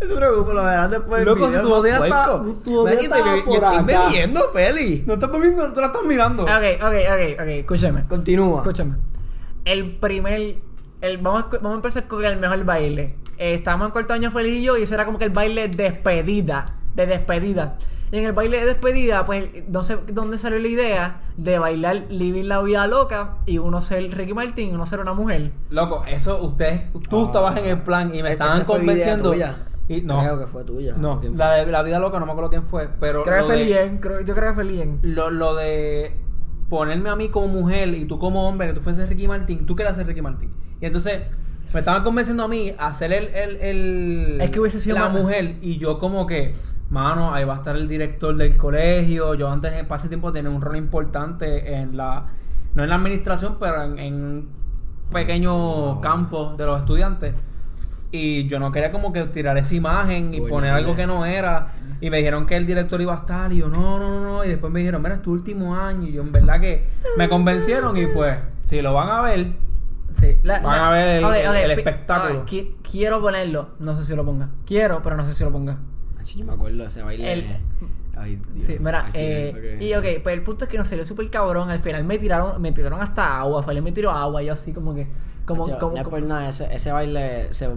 No se preocupe, lo verán después del Loco, si video, tu botella puerco. está- tu botella Mira, yo estoy, está yo estoy bebiendo, Feli. No estás viendo, tú la estás mirando. Ok, ok, ok, ok, escúchame. Continúa. Escúchame. El primer. El, vamos, a, vamos a empezar con el mejor baile. Eh, estábamos en cuarto año feliz y yo, y ese era como que el baile de despedida. De despedida. Y en el baile de despedida, pues no sé dónde salió la idea de bailar Living la Vida Loca y uno ser Ricky Martin y uno ser una mujer. Loco, eso ustedes, tú Ah. estabas en el plan y me E- estaban esa fue idea convenciendo. Y no, Creo que fue tuya. no, la de la vida loca no me acuerdo quién fue, pero Creo que fue de, Lien, creo- yo creo que fue Lien. lo, lo de ponerme a mí como mujer y tú como hombre, que tú fueses Ricky Martin, tú querías ser Ricky Martin. Y entonces me estaban convenciendo a mí a ser el, el, el Es que hubiese sido la mujer y yo como que, mano, ahí va a estar el director del colegio. Yo antes, en ese tiempo, tenía un rol importante en la, no en la administración, pero en, en un pequeño campo de los estudiantes. Y yo no quería como que tirar esa imagen y Oye, poner algo que no era. Y me dijeron que el director iba a estar. Y yo, no, no, no, no. Y después me dijeron, mira, es tu último año. Y yo, en verdad que me convencieron. Y pues, si lo van a ver, Sí, la- Van la- a ver el- espectáculo. qui- quiero ponerlo, no sé si lo ponga. Quiero, pero no sé si lo ponga. Yo me acuerdo de ese baile. El- Ay, Dios. Sí, mira, eh, y ok, pues el punto es que nos salió súper cabrón. Al final me tiraron, me tiraron hasta agua. Fue me tiró agua. Yo así como que, como, Acho, como, no es como- por nada, ese, ese baile, se,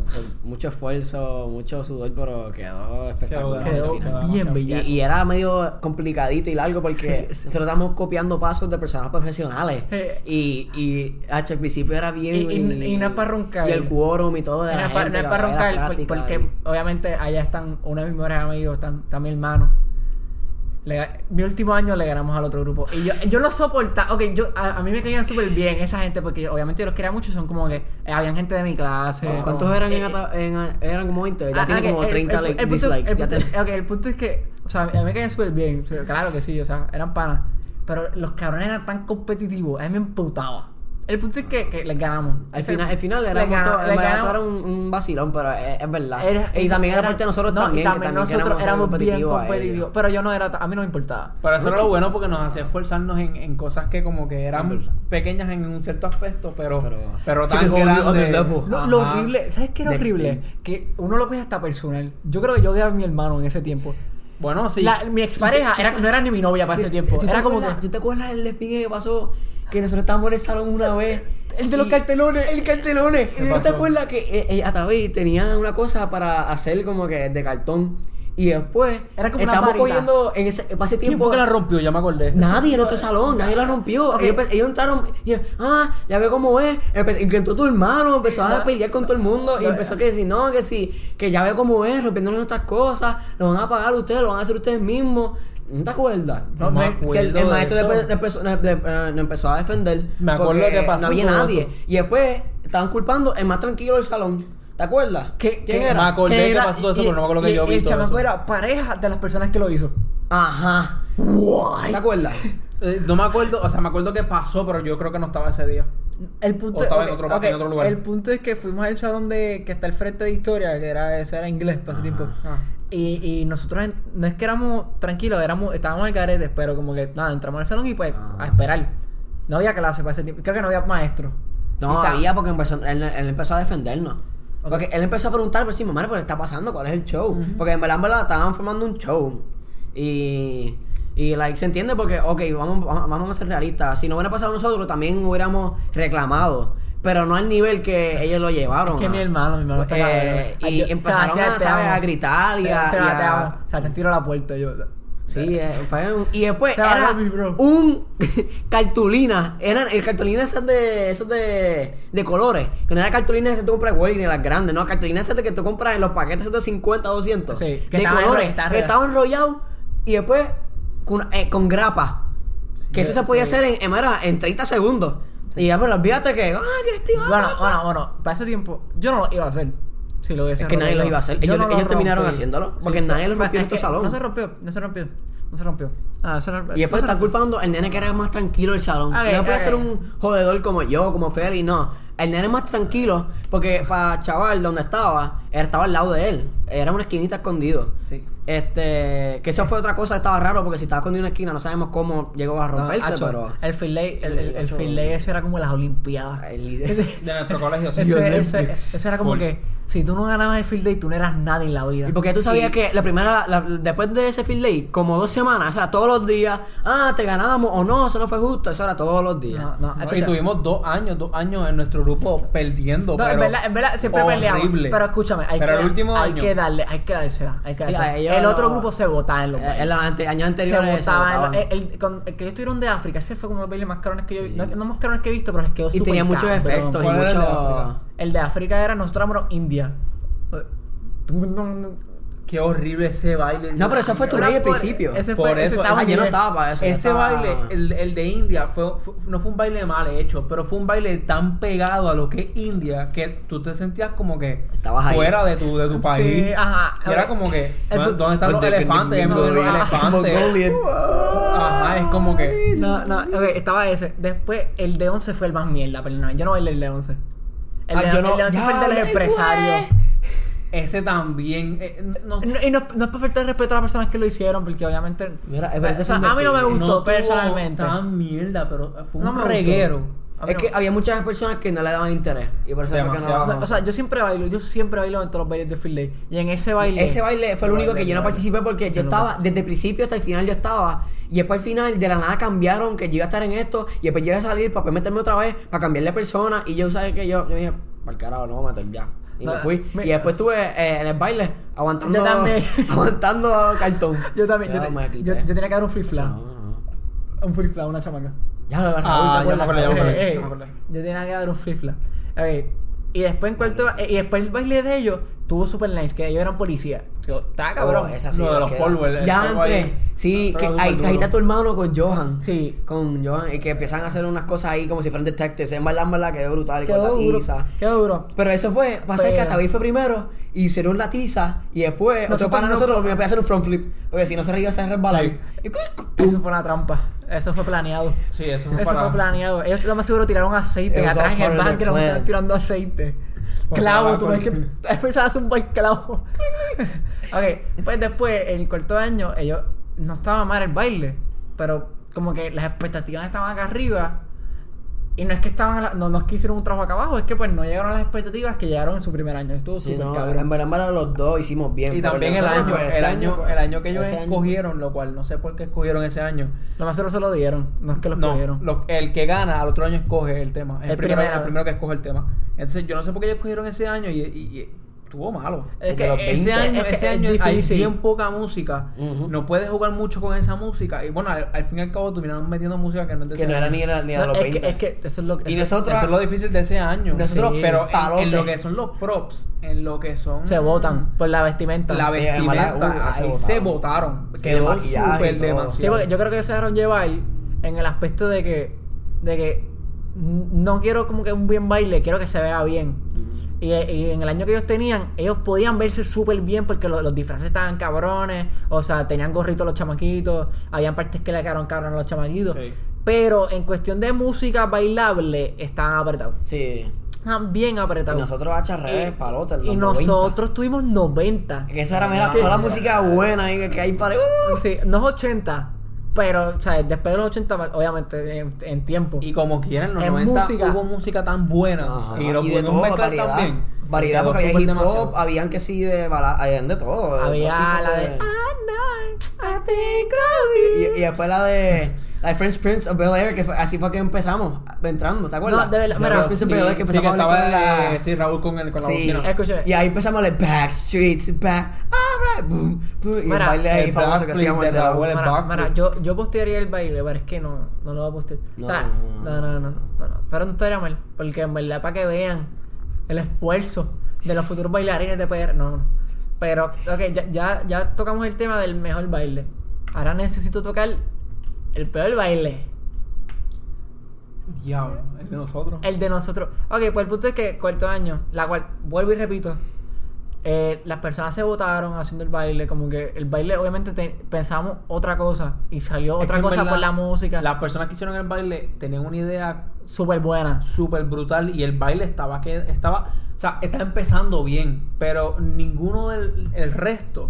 mucho esfuerzo, mucho sudor, pero quedó espectacular. Quedó- quedó Y, era medio complicadito y largo porque Sí, sí. nosotros estábamos copiando pasos de personas profesionales. Eh. Y, y H, al principio era bien. Y- y- y no es para roncar. Y el quórum y todo de no la para gente, no es para roncar, práctica porque y- obviamente allá están uno de mis mejores amigos, están, está mi hermano. Le mi último año le ganamos al otro grupo. Y yo, yo los soportaba. Ok, yo, a, a mí me caían súper bien esa gente porque yo- obviamente yo los quería mucho. Son como que eh, habían gente de mi clase. ¿Cuántos como- eran eh, en, ata- en- Eran como 20, ya Ah, tiene ok, como el- 30 el- like, el punto- dislikes. ya punto- ok, el punto es que, o sea, a mí me caían súper bien. Claro que sí, o sea, eran panas. Pero los cabrones eran tan competitivos, a mí me emputaba. El punto es que, que les ganamos. Al final, al final era, un, un vacilón, pero es, es verdad. Era- y también era era- parte de nosotros no, y también, que también nosotros éramos bien competitivos ellos. competitivos. Pero yo no era, a mí no me importaba. Pero eso era lo bueno porque nos hacía esforzarnos en, en cosas que como que eran pequeñas en un cierto aspecto, pero, Pero- pero, tan grandes. Lo, lo horrible, ¿sabes qué era Next horrible? stage. Que uno lo ve hasta personal. Yo creo que yo odiaba a mi hermano en ese tiempo. Bueno, sí. La- mi expareja era, no era ni mi novia para ese tiempo. ¿Tú te Era como que. acuerdas- ¿Tú te acuerdas del despingue que pasó? Que nosotros estábamos en el salón una vez. El de los y- cartelones. El cartelones. ¿Qué ¿Y ¿No te acuerdas que eh, eh, Ataví tenía una cosa para hacer como que de cartón? Y después Era como una estábamos varita. cogiendo en ese, para ese ¿Quién tiempo. fue que la rompió? Ya me acordé. Nadie en nuestro salón, nadie la rompió. Ellos, entraron y ah, ya ve cómo es. Empe- y que entró tu hermano, empezó a pelear con todo el mundo y empezó que si no, que si, que ya ve cómo es, rompiendo nuestras cosas, lo van a pagar ustedes, lo van a hacer ustedes mismos. ¿No te acuerdas? No me Que el, el acuerdo maestro de empezó, de- empezó a defender. Me acuerdo que pasó No había nadie. Y después estaban culpando el más tranquilo del salón. ¿Te acuerdas? ¿Qué- ¿Quién qué- era? Me acordé que pasó todo eso, y- pero no me acuerdo que y- yo vi El todo chamaco eso. era pareja de las personas que lo hizo. Ajá. ¿Te acuerdas? Eh, no me acuerdo, o sea, me acuerdo que pasó, pero yo creo que no estaba ese día. El punto, O estaba ok, en otro- ok, en otro lugar. El punto es que fuimos al salón de que está al frente de historia, que era eso era inglés para ese tiempo. Ah. Y, y nosotros no es que éramos tranquilos, éramos, estábamos al garete, pero como que nada, entramos al salón y pues Ah. a esperar. No había clase para ese tiempo. Creo que no había maestro. No, Y había porque empezó, él, él empezó a defendernos. Porque él empezó a preguntar, pero sí, mamá, ¿pero qué está pasando? ¿Cuál es el show? Porque en verdad, en verdad, estaban formando un show. Y, y like, se entiende porque, ok, vamos, vamos vamos a ser realistas. Si no hubiera pasado nosotros, también hubiéramos reclamado. Pero no al nivel que ellos lo llevaron. Es que mi hermano, mi hermano está Eh, y Yo- empezaron a, gritar y a-. O sea, te tiro la puerta yo. Sí, eh, y después era bro. un cartulina. Eran el cartulina esas de esos de, de colores. Que no era cartulina esas que tú compras en Walgreens, las grandes, no, cartulina esas de que tú compras en los paquetes de 50 200. Sí, que de colores. que estaban enrollados y después con, eh, con grapa. que eso se podía sí. hacer en, en, en 30 segundos. Y ya, pero olvídate que, ah, que estoy Bueno, bueno, bueno, para ese tiempo yo no lo iba a hacer. Si lo hubiese Es que nadie lo iba a hacer. Ellos- ellos terminaron rompí. haciéndolo, porque nadie lo Pues, rompió en es este salón. No se rompió, no se rompió. No se rompió. Ah. Y después están rompió. culpando al nene que era más tranquilo del salón. Ok, no puede ser un jodedor como yo, como Feli, no. El nene es más tranquilo, porque para chaval, donde estaba, él estaba al lado de él. Era una esquinita escondido. Sí. Este, que eso fue otra cosa estaba raro, porque si estaba escondido en una esquina, no sabemos cómo llegó a No, romperse, pero. El Finlay, el, el, el. Finlay ese era como las Olimpiadas. El líder. De nuestro colegio, sí. Ese, ese era como Full. que si tú no ganabas el field day, tú no eras nadie en la vida. Y porque tú sabías que la primera, la- después de ese field day, como dos semanas, o sea, todos los días, ah, te ganamos o no, eso no fue justo, eso era todos los días. No, no, No, escucha. y tuvimos dos años, dos años en nuestro grupo perdiendo. No, en pero verdad, en verdad siempre peleamos. horrible. Pero escúchame, hay, Pero que, el último hay año. que darle, hay que dársela, hay que Sí, dársela. el otro grupo se votaba en los Eh, en los ante- años anteriores se votaba en votaban. el, el- con- el que estuvieron de África, ese fue como los bailes más cabrones que yo vi. No, no más cabrones que he visto, pero les quedó y súper tenía muchos efectos y ¿Cuál era el de mucho... África? El de África era nosotros éramos India. Qué horrible ese baile. No, pero eso fue tu rey al por- principio. Ese Por fue, ese eso, estaba Ah, yo no estaba para eso. Ese estaba- baile, el, el de India, fue, fue- no fue un baile mal hecho, pero fue un baile tan pegado a lo que es India que tú te sentías como que Estabas ahí. fuera de tu, de tu país. Sí, ajá. Y era como que, El ¿dónde, están los elefantes? En elefantes. Ajá, es como que. No, no, ok, estaba ese. Después, el de 11 fue el más mierda, perdóname. Yo no bailé el de 11. El, Ah, de, yo el no- de 11 fue el de los empresarios. Ese también. eh, no, No, y no, no es por falta de respeto a las personas que lo hicieron, porque obviamente. Mira, a mí no me gustó no tuvo personalmente. tan mierda, pero fue un reguero. Es que había muchas personas que no le daban interés. Y por eso fue que no... no, o sea, yo siempre bailo, yo siempre bailo en todos los bailes de Field Day. Y en ese baile. Ese baile fue el único que yo no participé porque yo estaba, desde el principio hasta el final yo estaba. Y después al final, de la nada cambiaron que yo iba a estar en esto. Y después yo iba a salir para después meterme otra vez, para cambiar de persona. Y yo, ¿sabes que Yo, yo dije, para carajo, no voy a meter ya. Y No, me fui. me- y después estuve eh, en el baile, aguantando. Yo también. aguantando cartón. Yo también. Yo, tenía que dar un free flag. No, no, no. Un free flag, una chamaca. Ya lo agarré. Ah, Raúl, ¿te ya me acuerdas? acordé, ya me Eh, eh. Yo tenía que dar un free flag. Y después en cuarto, eh, y después el baile de ellos tuvo super nice, que ellos eran policías. Yo, Estaba cabrón. Oh, esa sí, de los que- polvos, Ya antes. Sí, que ahí, está tu hermano con Johan. Sí. Con Johan. Y que empiezan a hacer unas cosas ahí como si fueran detectives. En verdad, en verdad, quedó brutal. Y con Quedó la duro. tiza. Quedó duro. Pero eso fue, pasa que Pero- hasta ahí fue primero y hicieron la tiza y después Nosotros otro para no- nosotros me voy a hacer un front flip porque si no se reía se resbalar. Sí. Y, Eso fue una trampa. Eso fue planeado. Sí, eso fue Eso para... fue planeado. Ellos lo más seguro tiraron aceite. Atrás en el estaban tirando aceite. Clavo, tú ves que empezaron a hacer un buen clavo. ok, pues después, en el cuarto año, ellos no estaba mal el baile, pero como que las expectativas estaban acá arriba. Y no es que estaban, a la- no, no es que hicieron un trabajo acá abajo, es que pues no llegaron a las expectativas que llegaron en su primer año. Estuvo Sí, súper no, cabrón. en verdad, en verdad, los dos hicimos bien. Y también el nosotros, año, pues, el este año, pues, el año que ellos año- escogieron, lo cual no sé por qué escogieron ese año. Lo más seguro se lo dieron, no es que los no, cogieron. lo- el que gana al otro año escoge el tema. El, El primero, primero. el primero que escoge el tema. Entonces yo no sé por qué ellos escogieron ese año y, y- y estuvo malo. Es que los Ese 20. año, es que ese es año hay bien poca música. No puedes jugar mucho con esa música. Y bueno, al, al fin y al cabo terminaron metiendo música que no es de Que no era ni, era- ni a No, los es, 20. que, es que eso es lo que. Y eso- nosotros, Eso es lo difícil de ese año. Nosotros, Sí. Pero en, lo que son los props, en lo que son se votan por la vestimenta. la vestimenta, uh, ahí se votaron. Quedó súper demasiado. Sí, porque yo creo que ellos se dejaron llevar en el aspecto de que, de que no quiero como que un bien baile, quiero que se vea bien. Y, y en el año que ellos tenían, ellos podían verse súper bien porque lo- los disfraces estaban cabrones, o sea, tenían gorritos los chamaquitos, habían partes que le quedaron cabrones a los chamaquitos. Sí. Pero en cuestión de música bailable, estaban apretados. Sí. Estaban bien Y apretados. nosotros a revés, palote. en los y 90. nosotros tuvimos 90. Que esa era, mira, toda la música buena y que, que hay para. ¡Uh! Sí, no es 80, pero, o sea, después de los 80, obviamente, en, en tiempo. Y como quieran, en los En 90 música. hubo música tan buena. Ajá. Y lo y de pudimos todo, mezclar variedad. también. Variedad, porque había hip demasiado. hop, habían que sí de bala, habían de todo. Había la de. "Ah, I think of you". Y, y después la de. La de French Prince of Bel Air, que fue, así fue que empezamos entrando, ¿te acuerdas? No, de verdad, Fresh Prince of Bel Air que Sí, sí, que empezamos estaba con la. eh, sí, Raúl con, el, con la Sí, bocina. Y ahí empezamos a back streets, back, alright, boom, boom, y el baile ahí el famoso que hacíamos de el Raúl. el mira, yo, yo postearía el baile, pero es que no, no lo voy a postear. No, o sea, no, no, no, no, no, no, no. Pero no estaría mal, porque en verdad para que vean el esfuerzo de los futuros bailarines de PR. No, no. Pero, ok, ya, ya, ya tocamos el tema del mejor baile. Ahora necesito tocar el peor baile. Diablo, el de nosotros. El de nosotros. Ok, pues el punto es que cuarto año, la cual, vuelvo y repito, eh, las personas se votaron haciendo el baile, como que el baile, obviamente te- pensábamos otra cosa y salió Es otra cosa verdad, por la música. Las personas que hicieron el baile tenían una idea Súper buena. súper brutal y el baile estaba que estaba o sea estaba empezando bien pero ninguno del el resto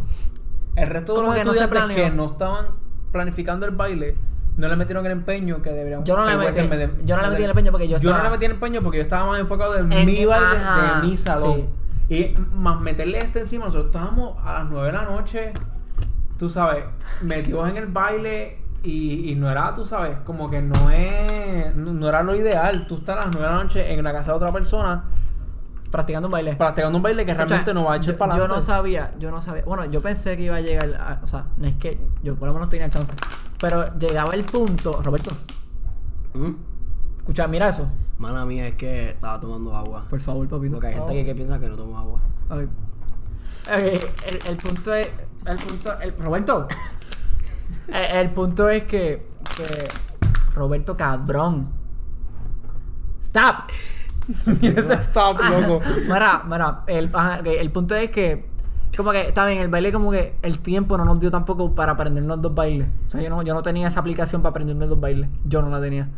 el resto de Como los que no estudiantes planeó. que no estaban planificando el baile no le metieron el empeño que deberían Yo no le metí- yo no le metí el empeño porque yo yo no estaba- le metí el empeño porque yo estaba más enfocado en, En mi baile de mi salón sí. Y más meterle este encima nosotros estábamos a las 9 de la noche tú sabes metidos en el baile y, y no era, tú sabes, como que no es, no, era lo ideal. Tú estás a las 9 de la noche en la casa de otra persona Practicando un baile. practicando un baile que realmente Escucha, no va a echar para yo no sabía, yo no sabía. Bueno, yo pensé que iba a llegar, a- o sea, no es que yo por lo menos tenía chance. Pero llegaba el punto, Roberto, ¿Mm? escucha, mira eso. Mala mía, es que estaba tomando agua. Por favor, papito. Porque hay gente que, que piensa que no tomo agua. El, el punto es. El punto. El, Roberto. el, el punto es que. que Roberto, cabrón. Stop. Ese stop, loco. Mira, mira, el, ok, el punto es que. Como que está bien, el baile, como que el tiempo no nos dio tampoco para aprendernos dos bailes. O sea, yo no, yo no tenía esa aplicación para aprenderme dos bailes. Yo no la tenía.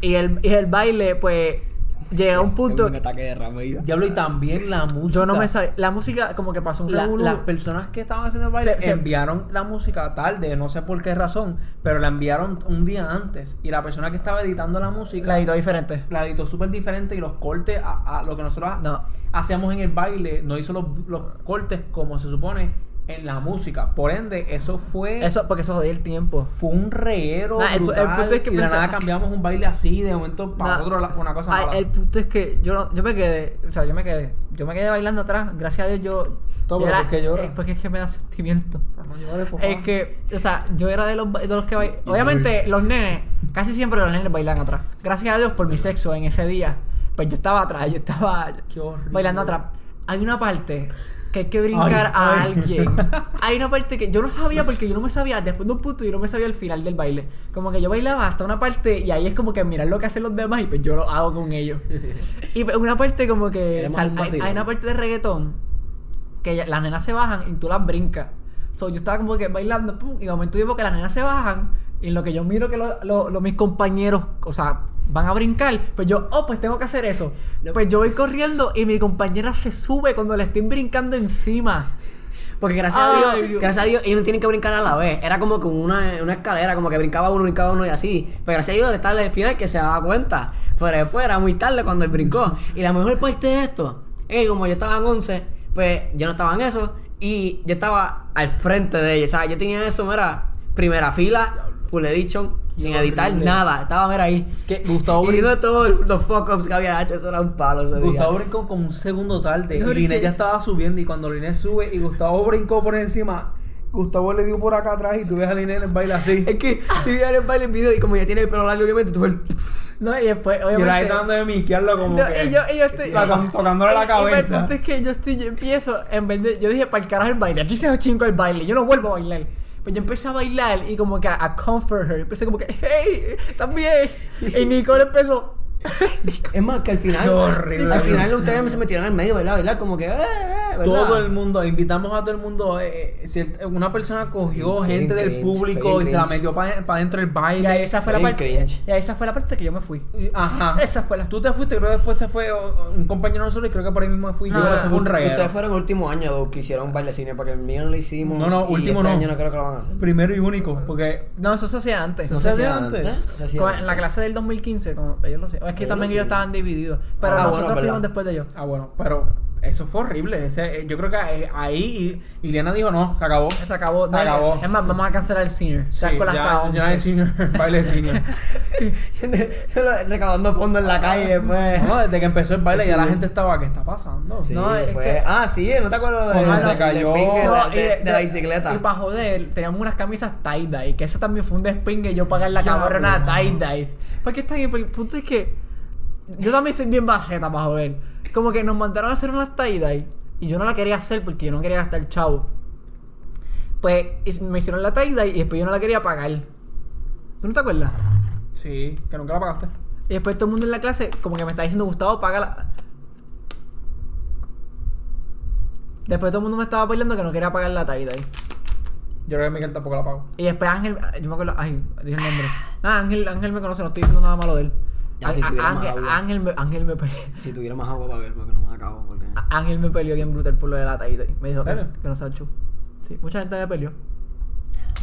Y el, y el baile, pues. Llega a un punto. Un ataque de ramilla. Diablo, y también la música. Yo no me sabía. La música, como que pasó un La- las personas que estaban haciendo el baile Se- se- enviaron la música tarde, no sé por qué razón, pero la enviaron un día antes. Y la persona que estaba editando la música La editó diferente. la editó súper diferente y los cortes a, a lo que nosotros No. hacíamos en el baile, no hizo los, los cortes como se supone en la música. Por ende, eso fue Eso, porque eso jodía el tiempo. fue un reguero Nah, el punto es que y de nada cambiamos un baile así de momento para Nah, otro una cosa ay, el punto es que yo, no- yo me quedé, o sea, yo me quedé, yo me quedé bailando atrás, gracias a Dios yo... Todo, yo pero ¿por qué llora? eh, porque es que me da sentimiento. No llores, por favor. Es que, o sea, yo era de los, de los que bailan. Obviamente, los nenes, casi siempre los nenes bailan atrás. Gracias a Dios por mi sexo en ese día. Pues yo estaba atrás, yo estaba Qué bailando atrás. Hay una parte que hay que brincar Ay, a ay. alguien. Hay una parte que yo no sabía porque yo no me sabía, después de un punto yo no me sabía el final del baile. Como que yo bailaba hasta una parte y ahí es como que mirar lo que hacen los demás y pues yo lo hago con ellos. Y pues una parte como que sal- hay, una parte de reggaetón que las nenas se bajan y tú las brincas. So, yo estaba como que bailando, pum, y de momento yo veo que las nenas se bajan en lo que yo miro que lo- lo- lo- mis compañeros, o sea, van a brincar, pues yo, oh, pues tengo que hacer eso. Pues yo voy corriendo y mi compañera se sube cuando le estoy brincando encima. Porque gracias Ay, a Dios, Dios. gracias a Dios, ellos no tienen que brincar a la vez. Era como con una, una escalera, como que brincaba uno, brincaba uno y así. Pero gracias a Dios, está al final que se daba cuenta. Pero después era muy tarde cuando él brincó. Y la mejor parte de esto es que como yo estaba en 11, pues yo no estaba en eso. Y yo estaba al frente de ella. O sea, yo tenía eso, mira, primera fila, full edition, sin editar nada. Estaba, mira ahí. Es que Gustavo Y brincó, de todos los fuck-ups que había hecho, eso era un palo ese día. Gustavo brincó como un segundo tarde. Y brinqué. ya estaba subiendo. Y cuando Linet sube y Gustavo brincó por encima, Gustavo le dio por acá atrás. Y tú ves a Linet en el baile así. Es que estoy viendo el baile el video y como ya tiene el pelo largo, obviamente, tú ves el... No, y después, Y él ahí obviamente. tratando de miquearlo como No, que. y yo, y yo estoy. tocan- tocándole la Y- y cabeza. punto es que yo estoy, yo empiezo, en vez de. Yo dije, para el carajo el baile. Aquí se chingo el baile. Yo no vuelvo a bailar. Pues yo empecé a bailar y como que a, a comfort her. Empecé como que, hey, también. Y Nicole empezó. Es más, que al final. Horrible. Al final ustedes se metieron en el medio, ¿verdad? ¿verdad? Como que, eh, eh, ¿verdad? Todo el mundo, invitamos a todo el mundo. eh, eh, si el- una persona cogió gente del cringe, público y se la metió para dentro del Y baile. ahí esa fue la parte. Y ahí esa fue la parte que yo me fui. Y- Ajá. Esa fue la. Tú te fuiste, creo que después se fue un compañero de nosotros y creo que por ahí mismo me fui No, yo. no, fue un reguero. Ustedes fueron el último año que hicieron un baile de cine porque el mío no lo hicimos. No, no, y último este no. año no creo que lo van a hacer. Primero y único, porque No, eso se hacía antes. No se hacía antes. antes. Se hacía Con- en la clase del 2015, como ellos lo sé. Es que también lo ellos estaban divididos. Pero Ah, bueno, nosotros verdad. fuimos después de ellos. Ah, bueno, pero eso fue horrible. Ese, eh, yo creo que eh, ahí Liana dijo no, se acabó. Se acabó. Se No, acabó. Es más, vamos a cancelar el senior. Sí, Ya con las ya, hasta ya 11. es senior, baile senior. Recaudando fondos en la calle, pues. No, desde que empezó el baile ya la gente estaba, ¿qué está pasando? Sí, No, es fue. que- Ah, sí, ¿no te acuerdas de Cuando se cayó. de, de- de la bicicleta? Y para joder, teníamos unas camisas tie-dye. Que eso también fue un despingue yo pagar la cabrona tie-dye. Porque está bien, porque el punto es que yo también soy bien baceta para joder. Como que nos mandaron a hacer unas tie-dye y yo no la quería hacer porque yo no quería gastar chavo. Pues me hicieron la tie-dye y después yo no la quería pagar. ¿Tú no te acuerdas? Sí, que nunca la pagaste. Y después todo el mundo en la clase como que me está diciendo, Gustavo, págala. Después todo el mundo me estaba peleando que no quería pagar la tie-dye. Yo creo que Miguel tampoco la pagó. Y después Ángel, yo me acuerdo, ay, dije el nombre. Nada, Ángel, Ángel me conoce, no estoy diciendo nada malo de él. Ya, si tuviera más Ángel, agua. Ángel me, Ángel me peleó. Si tuviera más agua para ver, porque no me acabo. Porque... Ángel me peleó bien brutal por lo de la taída. Me dijo que, no se ha hecho. Sí, mucha gente me peleó.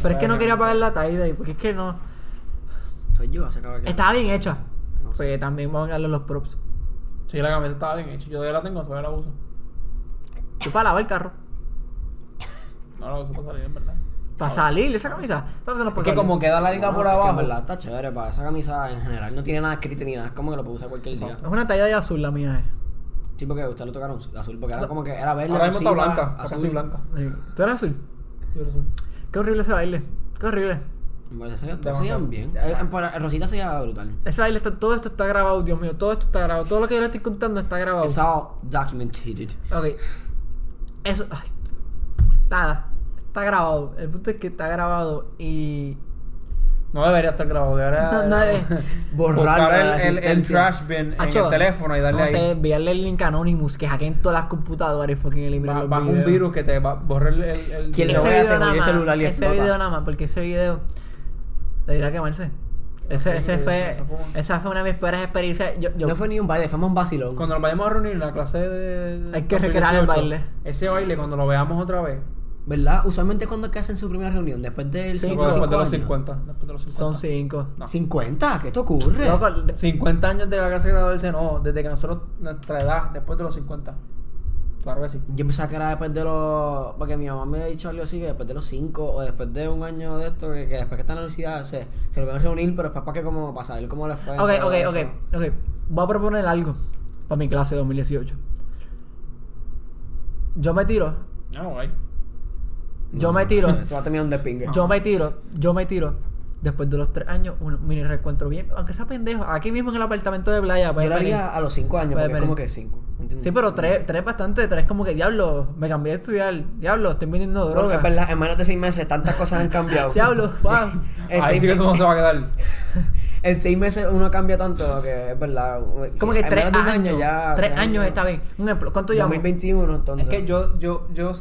Pero es que no quería pagar la taída porque es que no. Soy yo, se acaba. Estaba bien hecha. No sé. Pues también vamos a darle los props. Sí, la camisa estaba bien hecha. Yo todavía la tengo, todavía la uso. Yo para lavar el carro. No la uso para salir, en verdad. Para salir esa camisa. Esa camisa no Es puede que salir. como queda larga No, por es que abajo. en verdad está chévere para esa camisa en general. No tiene nada escrito ni nada. Es como que lo puedo usar cualquier día. Es una talla de azul la mía. Eh. Sí, porque ustedes lo tocaron azul. Porque era como que era verde. Ahora mismo está blanca, azul. soy blanca. Sí. ¿Tú eres azul? Yo lo soy. Qué horrible ese baile. Qué horrible. Bueno, se bien. El, rosita se lleva brutal. Ese baile está, todo esto está grabado, Dios mío, todo esto está grabado, todo lo que yo le estoy contando está grabado. It's all documented. Ok. Eso. ay, nada. Está grabado. El punto es que está grabado y. No debería estar grabado, debería. No, no de- Borrar el, el, el asistencia. trash bin en el teléfono y darle no ahí. sé, enviarle el link a Anonymous que hackeen todas las computadoras y fucking eliminen Ba- los un virus que te va borre el. el, el ¿Quién a Ese video nada más. celular y Ese explota. video nada más, porque ese video. Debería quemarse. Ese, ese fue. Esa fue una de mis peores experiencias. Yo, yo, No fue ni un baile, fue más un vacilón. Cuando nos vayamos a reunir en la clase de. Hay que recrear el 2018, baile. Ese baile, cuando lo veamos otra vez. ¿Verdad? Usualmente cuando es que hacen su primera reunión, después del Sí, cinco- no, después de los cinco 50. Después de los 50. son cinco. No. 50, ¿qué te ocurre? Loco, 50 años de la clase de graduarse, no. Desde que nosotros, nuestra edad, después de los 50. Claro que sí. Yo pensaba que era después de los. Porque mi mamá me había dicho algo así, que después de los 5 o después de un año de esto, que, que después que está en la universidad se, se lo van a reunir, pero después para que como para saber cómo les fue. Ok, todo ok, eso. ok, ok. Voy a proponer algo para mi clase de 2018. Yo me tiro, no hay. Yo me tiro, Esto va a terminar un despingue. yo me tiro, yo me tiro. Después de los tres años, un mini reencuentro bien, aunque sea pendejo, aquí mismo en el apartamento de playa. Yo puedes lo haría a los 5 años, Puede porque es como que 5. Sí, pero tres, tres bastante, tres como que diablo, me cambié de estudiar, diablo, estoy vendiendo Porque droga. es verdad, en menos de 6 meses tantas cosas han cambiado. Diablo, wow. En Ahí seis sí que tú no se va a quedar. En 6 meses uno cambia tanto que es verdad. Como que en tres menos de un años, año ya. tres años está bien. Un ejemplo, ¿cuánto llevamos? 2021, entonces. Es que yo, yo, yo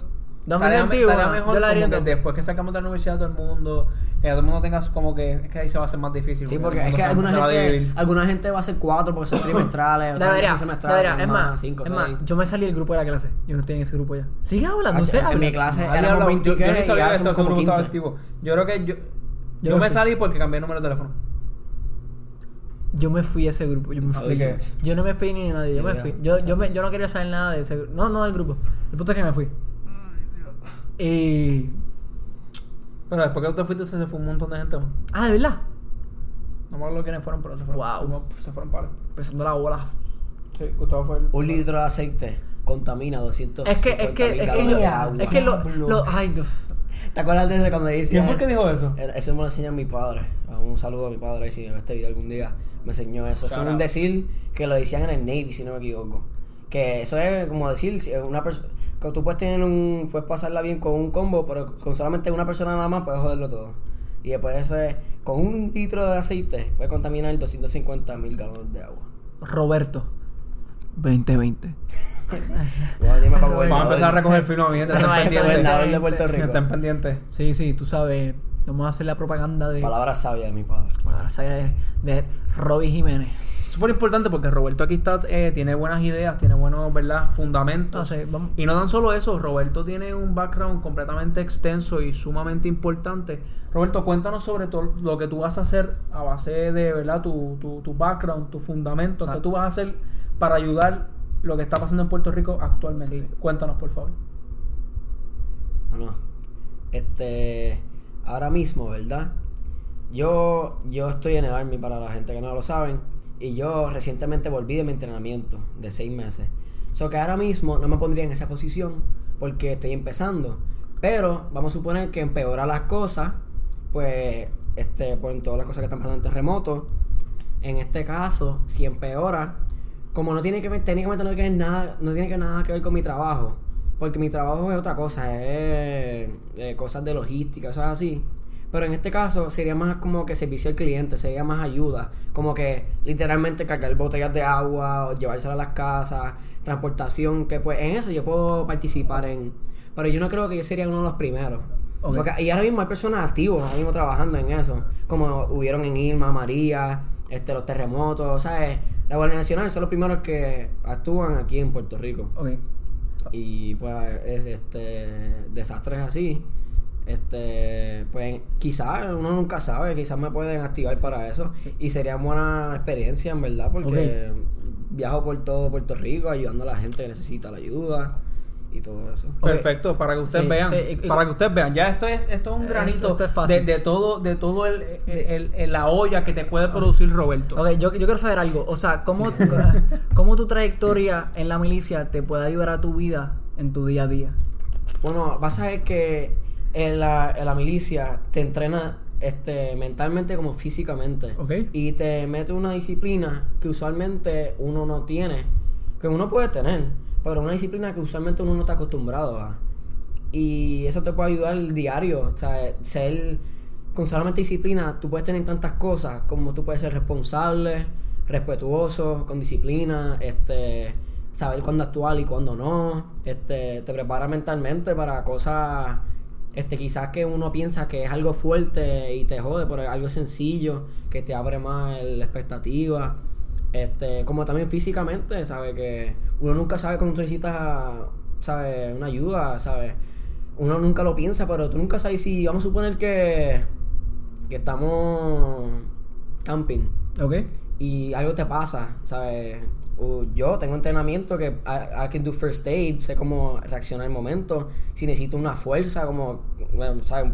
2021, estaría mejor yo la haría como que en- después que sacamos de la universidad todo el mundo, que todo el mundo tenga como que es que ahí se va a hacer más difícil. Sí, porque es que alguna a gente, alguna gente va a hacer cuatro porque son trimestrales, otra gente Debería, son semestrales, debería. Es más, cinco, es más, yo me salí del grupo de la clase. Yo no estoy en ese grupo ya. Sigue hablando, usted en mi clase éramos habla- 20 yo, yo ni y sabía ahora que somos esto como seguro estaba 15. activo. Yo creo que yo, yo, me salí porque cambié el número de teléfono. Yo me fui a ese grupo. Yo me fui. Yo no me despedí ni de nadie. Yo me fui. Yo, yo, me, yo no quería saber nada de ese grupo. No, no del grupo. El punto es que me fui. Y. Pero después que usted fuiste se fue un montón de gente. Ah, de verdad. No me acuerdo quiénes fueron, pero se fueron. Wow. Se fueron para. Empezando la bola. Sí, Gustavo fue el. Un litro de aceite contamina 200 Es que, es que, es que, de agua. es que lo, ay, Dios. ¿Te acuerdas de cuando dice? ¿Quién fue que dijo eso? Eso me lo enseña mi padre. Un saludo a mi padre si ve este video algún día. Me enseñó eso. Eso es un decir que lo decían en el Navy, si no me equivoco. Que eso es como decir, una persona. Que tú puedes tener un. Puedes pasarla bien con un combo, pero con solamente una persona nada más puedes joderlo todo. Y después ese. Con un litro de aceite puede contaminar 250 mil galones de agua. Roberto. 2020. Bueno, dime para Vamos a empezar a recoger fino, mi gente. Estén Bueno, pendientes. de Puerto Rico. Estén pendientes. Sí, sí, tú sabes. Vamos a hacer la propaganda de. Palabras sabias de mi padre. Palabra sabia de, de Robbie Jiménez. Súper importante porque Roberto aquí está, eh, tiene buenas ideas, tiene buenos, ¿verdad? Fundamentos. No sé, vamos. Y no tan solo eso, Roberto tiene un background completamente extenso y sumamente importante. Roberto, cuéntanos sobre todo lo que tú vas a hacer a base de, ¿verdad? Tu, tu, tu background, tu fundamento, O sea, que tú vas a hacer para ayudar lo que está pasando en Puerto Rico actualmente. Sí. Cuéntanos, por favor. Bueno, este, ahora mismo, ¿verdad? Yo, yo estoy en el Army para la gente que no lo saben. Y yo recientemente volví de mi entrenamiento de seis meses. So que ahora mismo no me pondría en esa posición porque estoy empezando. Pero vamos a suponer que empeora las cosas. Pues, este, por todas las cosas que están pasando en terremoto. En este caso, si empeora, como no tiene que ver, técnicamente no tiene, nada, no tiene que nada que ver con mi trabajo. Porque mi trabajo es otra cosa, es eh, cosas de logística, cosas así. Pero en este caso sería más como que servicio al cliente, sería más ayuda. Como que literalmente cargar botellas de agua o llevárselas a las casas, transportación, que pues en eso yo puedo participar en... Pero yo no creo que yo sería uno de los primeros. Porque- y ahora mismo hay personas activas, ahora mismo trabajando en eso. Como hubieron en Irma, María, este, los terremotos, ¿sabes? La Guardia Nacional son los primeros que actúan aquí en Puerto Rico. Y pues es, este desastres así. Este, pues quizás uno nunca sabe, quizás me pueden activar para eso. Y sería buena experiencia, en verdad, porque viajo por todo Puerto Rico ayudando a la gente que necesita la ayuda y todo eso. Perfecto, para que ustedes Sí, vean, sí, y- y- para que ustedes vean, ya esto es esto es un granito esto es fácil. de, de todo de todo el, el- el- la olla que te puede producir Roberto. Ok, yo, yo quiero saber algo. O sea, ¿cómo, ¿cómo tu trayectoria en la milicia te puede ayudar a tu vida en tu día a día? Bueno, vas a ver que en la, en la milicia te entrena este, mentalmente como físicamente. Ok. Y te mete una disciplina que usualmente uno no tiene, que uno puede tener, pero una disciplina que usualmente uno no está acostumbrado a. Y eso te puede ayudar el diario, o sea, ser con solamente disciplina, tú puedes tener tantas cosas como tú puedes ser responsable, respetuoso, con disciplina, este saber cuándo actuar y cuándo no, este te prepara mentalmente para cosas este quizás que uno piensa que es algo fuerte y te jode, pero es algo sencillo que te abre más la expectativa. Este, como también físicamente, sabe que uno nunca sabe cuando necesitas, sabe, una ayuda, sabe. Uno nunca lo piensa, pero tú nunca sabes si vamos a suponer que que estamos camping ¿Ok? y algo te pasa, ¿sabes? O yo tengo entrenamiento que I, I can do first aid, sé cómo reaccionar al momento. Si necesito una fuerza, como, bueno, ¿sabes?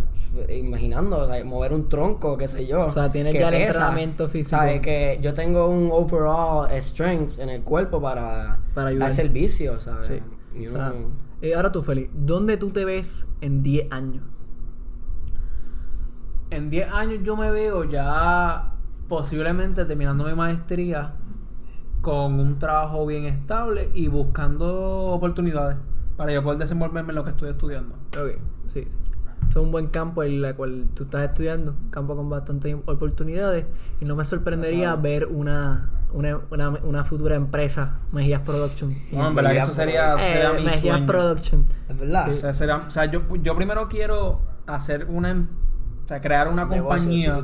Imaginando, ¿sabes? Mover un tronco, qué sé yo. O sea, tienes que ya el entrenamiento físico. ¿Sabes? Que yo tengo un overall strength en el cuerpo para, Para ayudar. dar servicio, ¿sabes? Sí. Y O sea, eh, ahora tú, Feli, ¿dónde tú te ves en 10 años? En 10 años yo me veo ya posiblemente terminando mi maestría con un trabajo bien estable y buscando oportunidades para yo poder desenvolverme en lo que estoy estudiando. Ok, sí, sí. Es un buen campo en el cual tú estás estudiando, un campo con bastantes oportunidades y no me sorprendería ver una, una, una, una futura empresa, Mejías Production. No, en verdad que eso sería, sería Eh, mi Mejías sueño. Production. Es verdad. O sea, sería- o sea, yo, yo primero quiero hacer una, em- o sea, crear una compañía,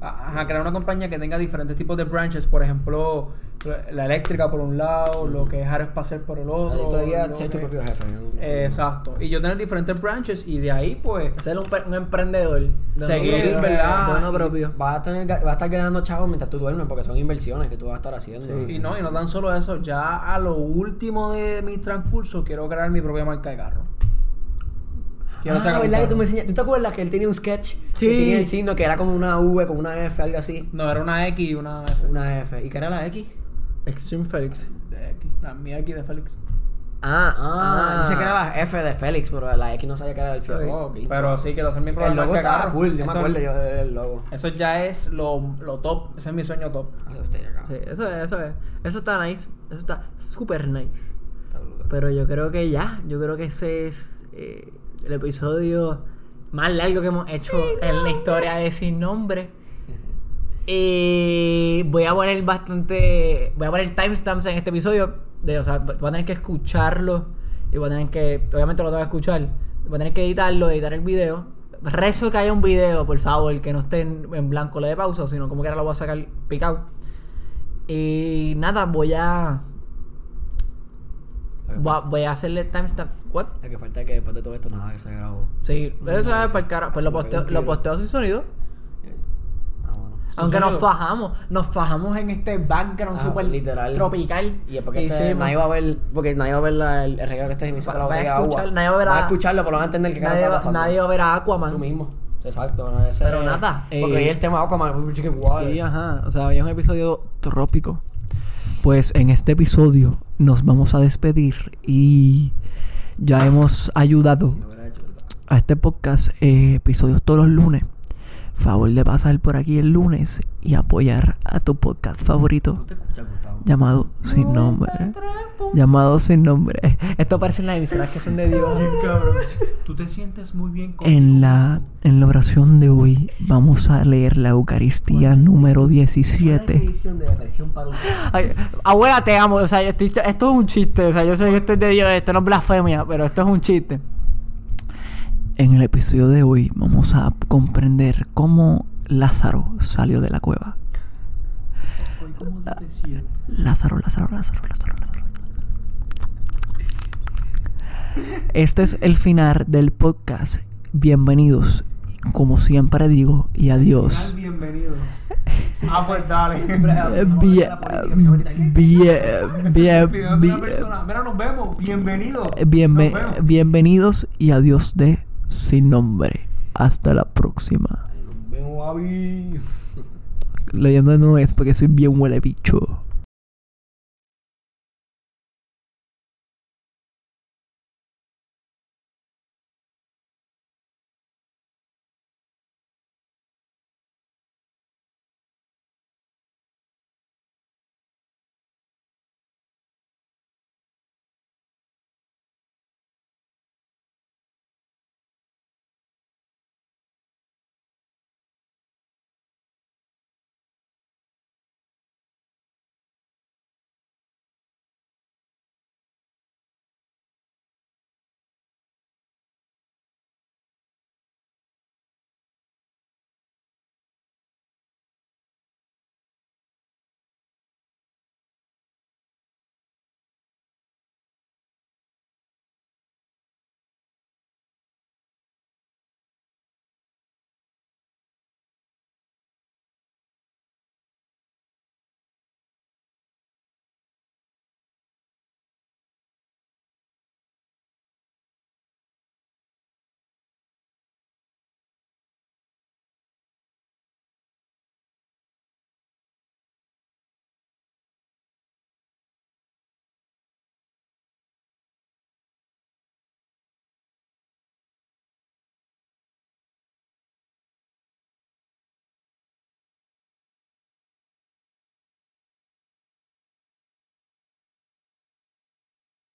ajá, crear una compañía que tenga diferentes tipos de branches, por ejemplo, la eléctrica por un lado, lo que es aeroespacial por el otro. Tú deberías ser tu propio jefe. ¿no? Eh, Exacto. Y yo tener diferentes branches y de ahí, pues, Ser un, emprendedor. De uno Seguir, propio, ¿verdad? De uno propio. Vas a, tener, vas a estar ganando chavos mientras tú duermes porque son inversiones que tú vas a estar haciendo. y no, y no tan solo eso, ya a lo último de mi transcurso quiero crear mi propia marca de carro. Quiero ah, ¿verdad que tú me enseñaste? ¿Tú te acuerdas que él tenía un sketch? Sí. Que tenía el signo que era como una V, como una F, algo así. No, era una X y una F. Una F. ¿Y qué era la X? Extreme Felix. De X. La mía X de Félix. Ah, Ah, sé que era la F de Félix, pero la X no sabía que era el. Ok. ok. Pero sí, quiero hacer mi propia el logo estaba carro. cool, yo me acuerdo yo del logo. Eso ya es lo, lo top. Ese es mi sueño top. Eso está acá. Sí, eso es, eso es. Eso está nice. Eso está super nice. Está brutal. Pero yo creo que ya. Yo creo que ese es eh, el episodio más largo que hemos hecho en la historia de Sin Nombre. Y voy a poner bastante. Voy a poner timestamps en este episodio. De, o sea, voy a tener que escucharlo. Y voy a tener que. Obviamente lo tengo que escuchar. Voy a tener que editarlo, editar el video. Rezo que haya un video, por favor, que no esté en, en blanco, le de pausa, sino como que ahora lo voy a sacar picado. Y nada, voy a. Voy a, voy a hacerle timestamp. ¿What? Lo que falta es que después de todo esto nada que se grabó. Sí, pero eso es para el cara. Pues lo posteo, lo posteo sin sonido. Aunque nos fajamos, nos fajamos en este background Ah, super literal. tropical. Y es porque este, hicimos. nadie va a ver, porque nadie va a ver la- el, regalo que este hizo Va- va a escuchar- nadie va a ver a- escucharlo, pero van a entender qué cara nadie, está va, pasando. nadie va a ver a Tú Aquaman. mismo. Exacto, no ese- Pero nada, Porque eh, hoy el tema Aquaman, chicken water. Sí, ajá. O sea, hoy es un episodio trópico. Pues en este episodio nos vamos a despedir y ya hemos ayudado a este podcast eh, episodios todos los lunes. Favor de pasar por aquí el lunes y apoyar a tu podcast favorito llamado Sin Nombre. Llamado Sin Nombre. Esto parece las emisoras que son de Dios. Tú te sientes muy bien. En la, en la oración de hoy vamos a leer la Eucaristía número 17. edición de depresión para un Ay, abuela, te amo. O sea, estoy- esto es un chiste. O sea, yo sé que esto es de Dios, esto no es blasfemia, pero esto es un chiste. En el episodio de hoy vamos a comprender cómo Lázaro salió de la cueva. ¿Cómo se? Lázaro, Lázaro, Lázaro, Lázaro, Lázaro. Este es el final del podcast. Bienvenidos, como siempre digo, y adiós. Bienvenido. Ah, pues dale. Bien, bien, bien. Mira, nos vemos. Bienvenido. Bienvenidos y adiós de Sin Nombre. Hasta la próxima. Nos vemos. Leyendo no es porque soy bien huele bicho.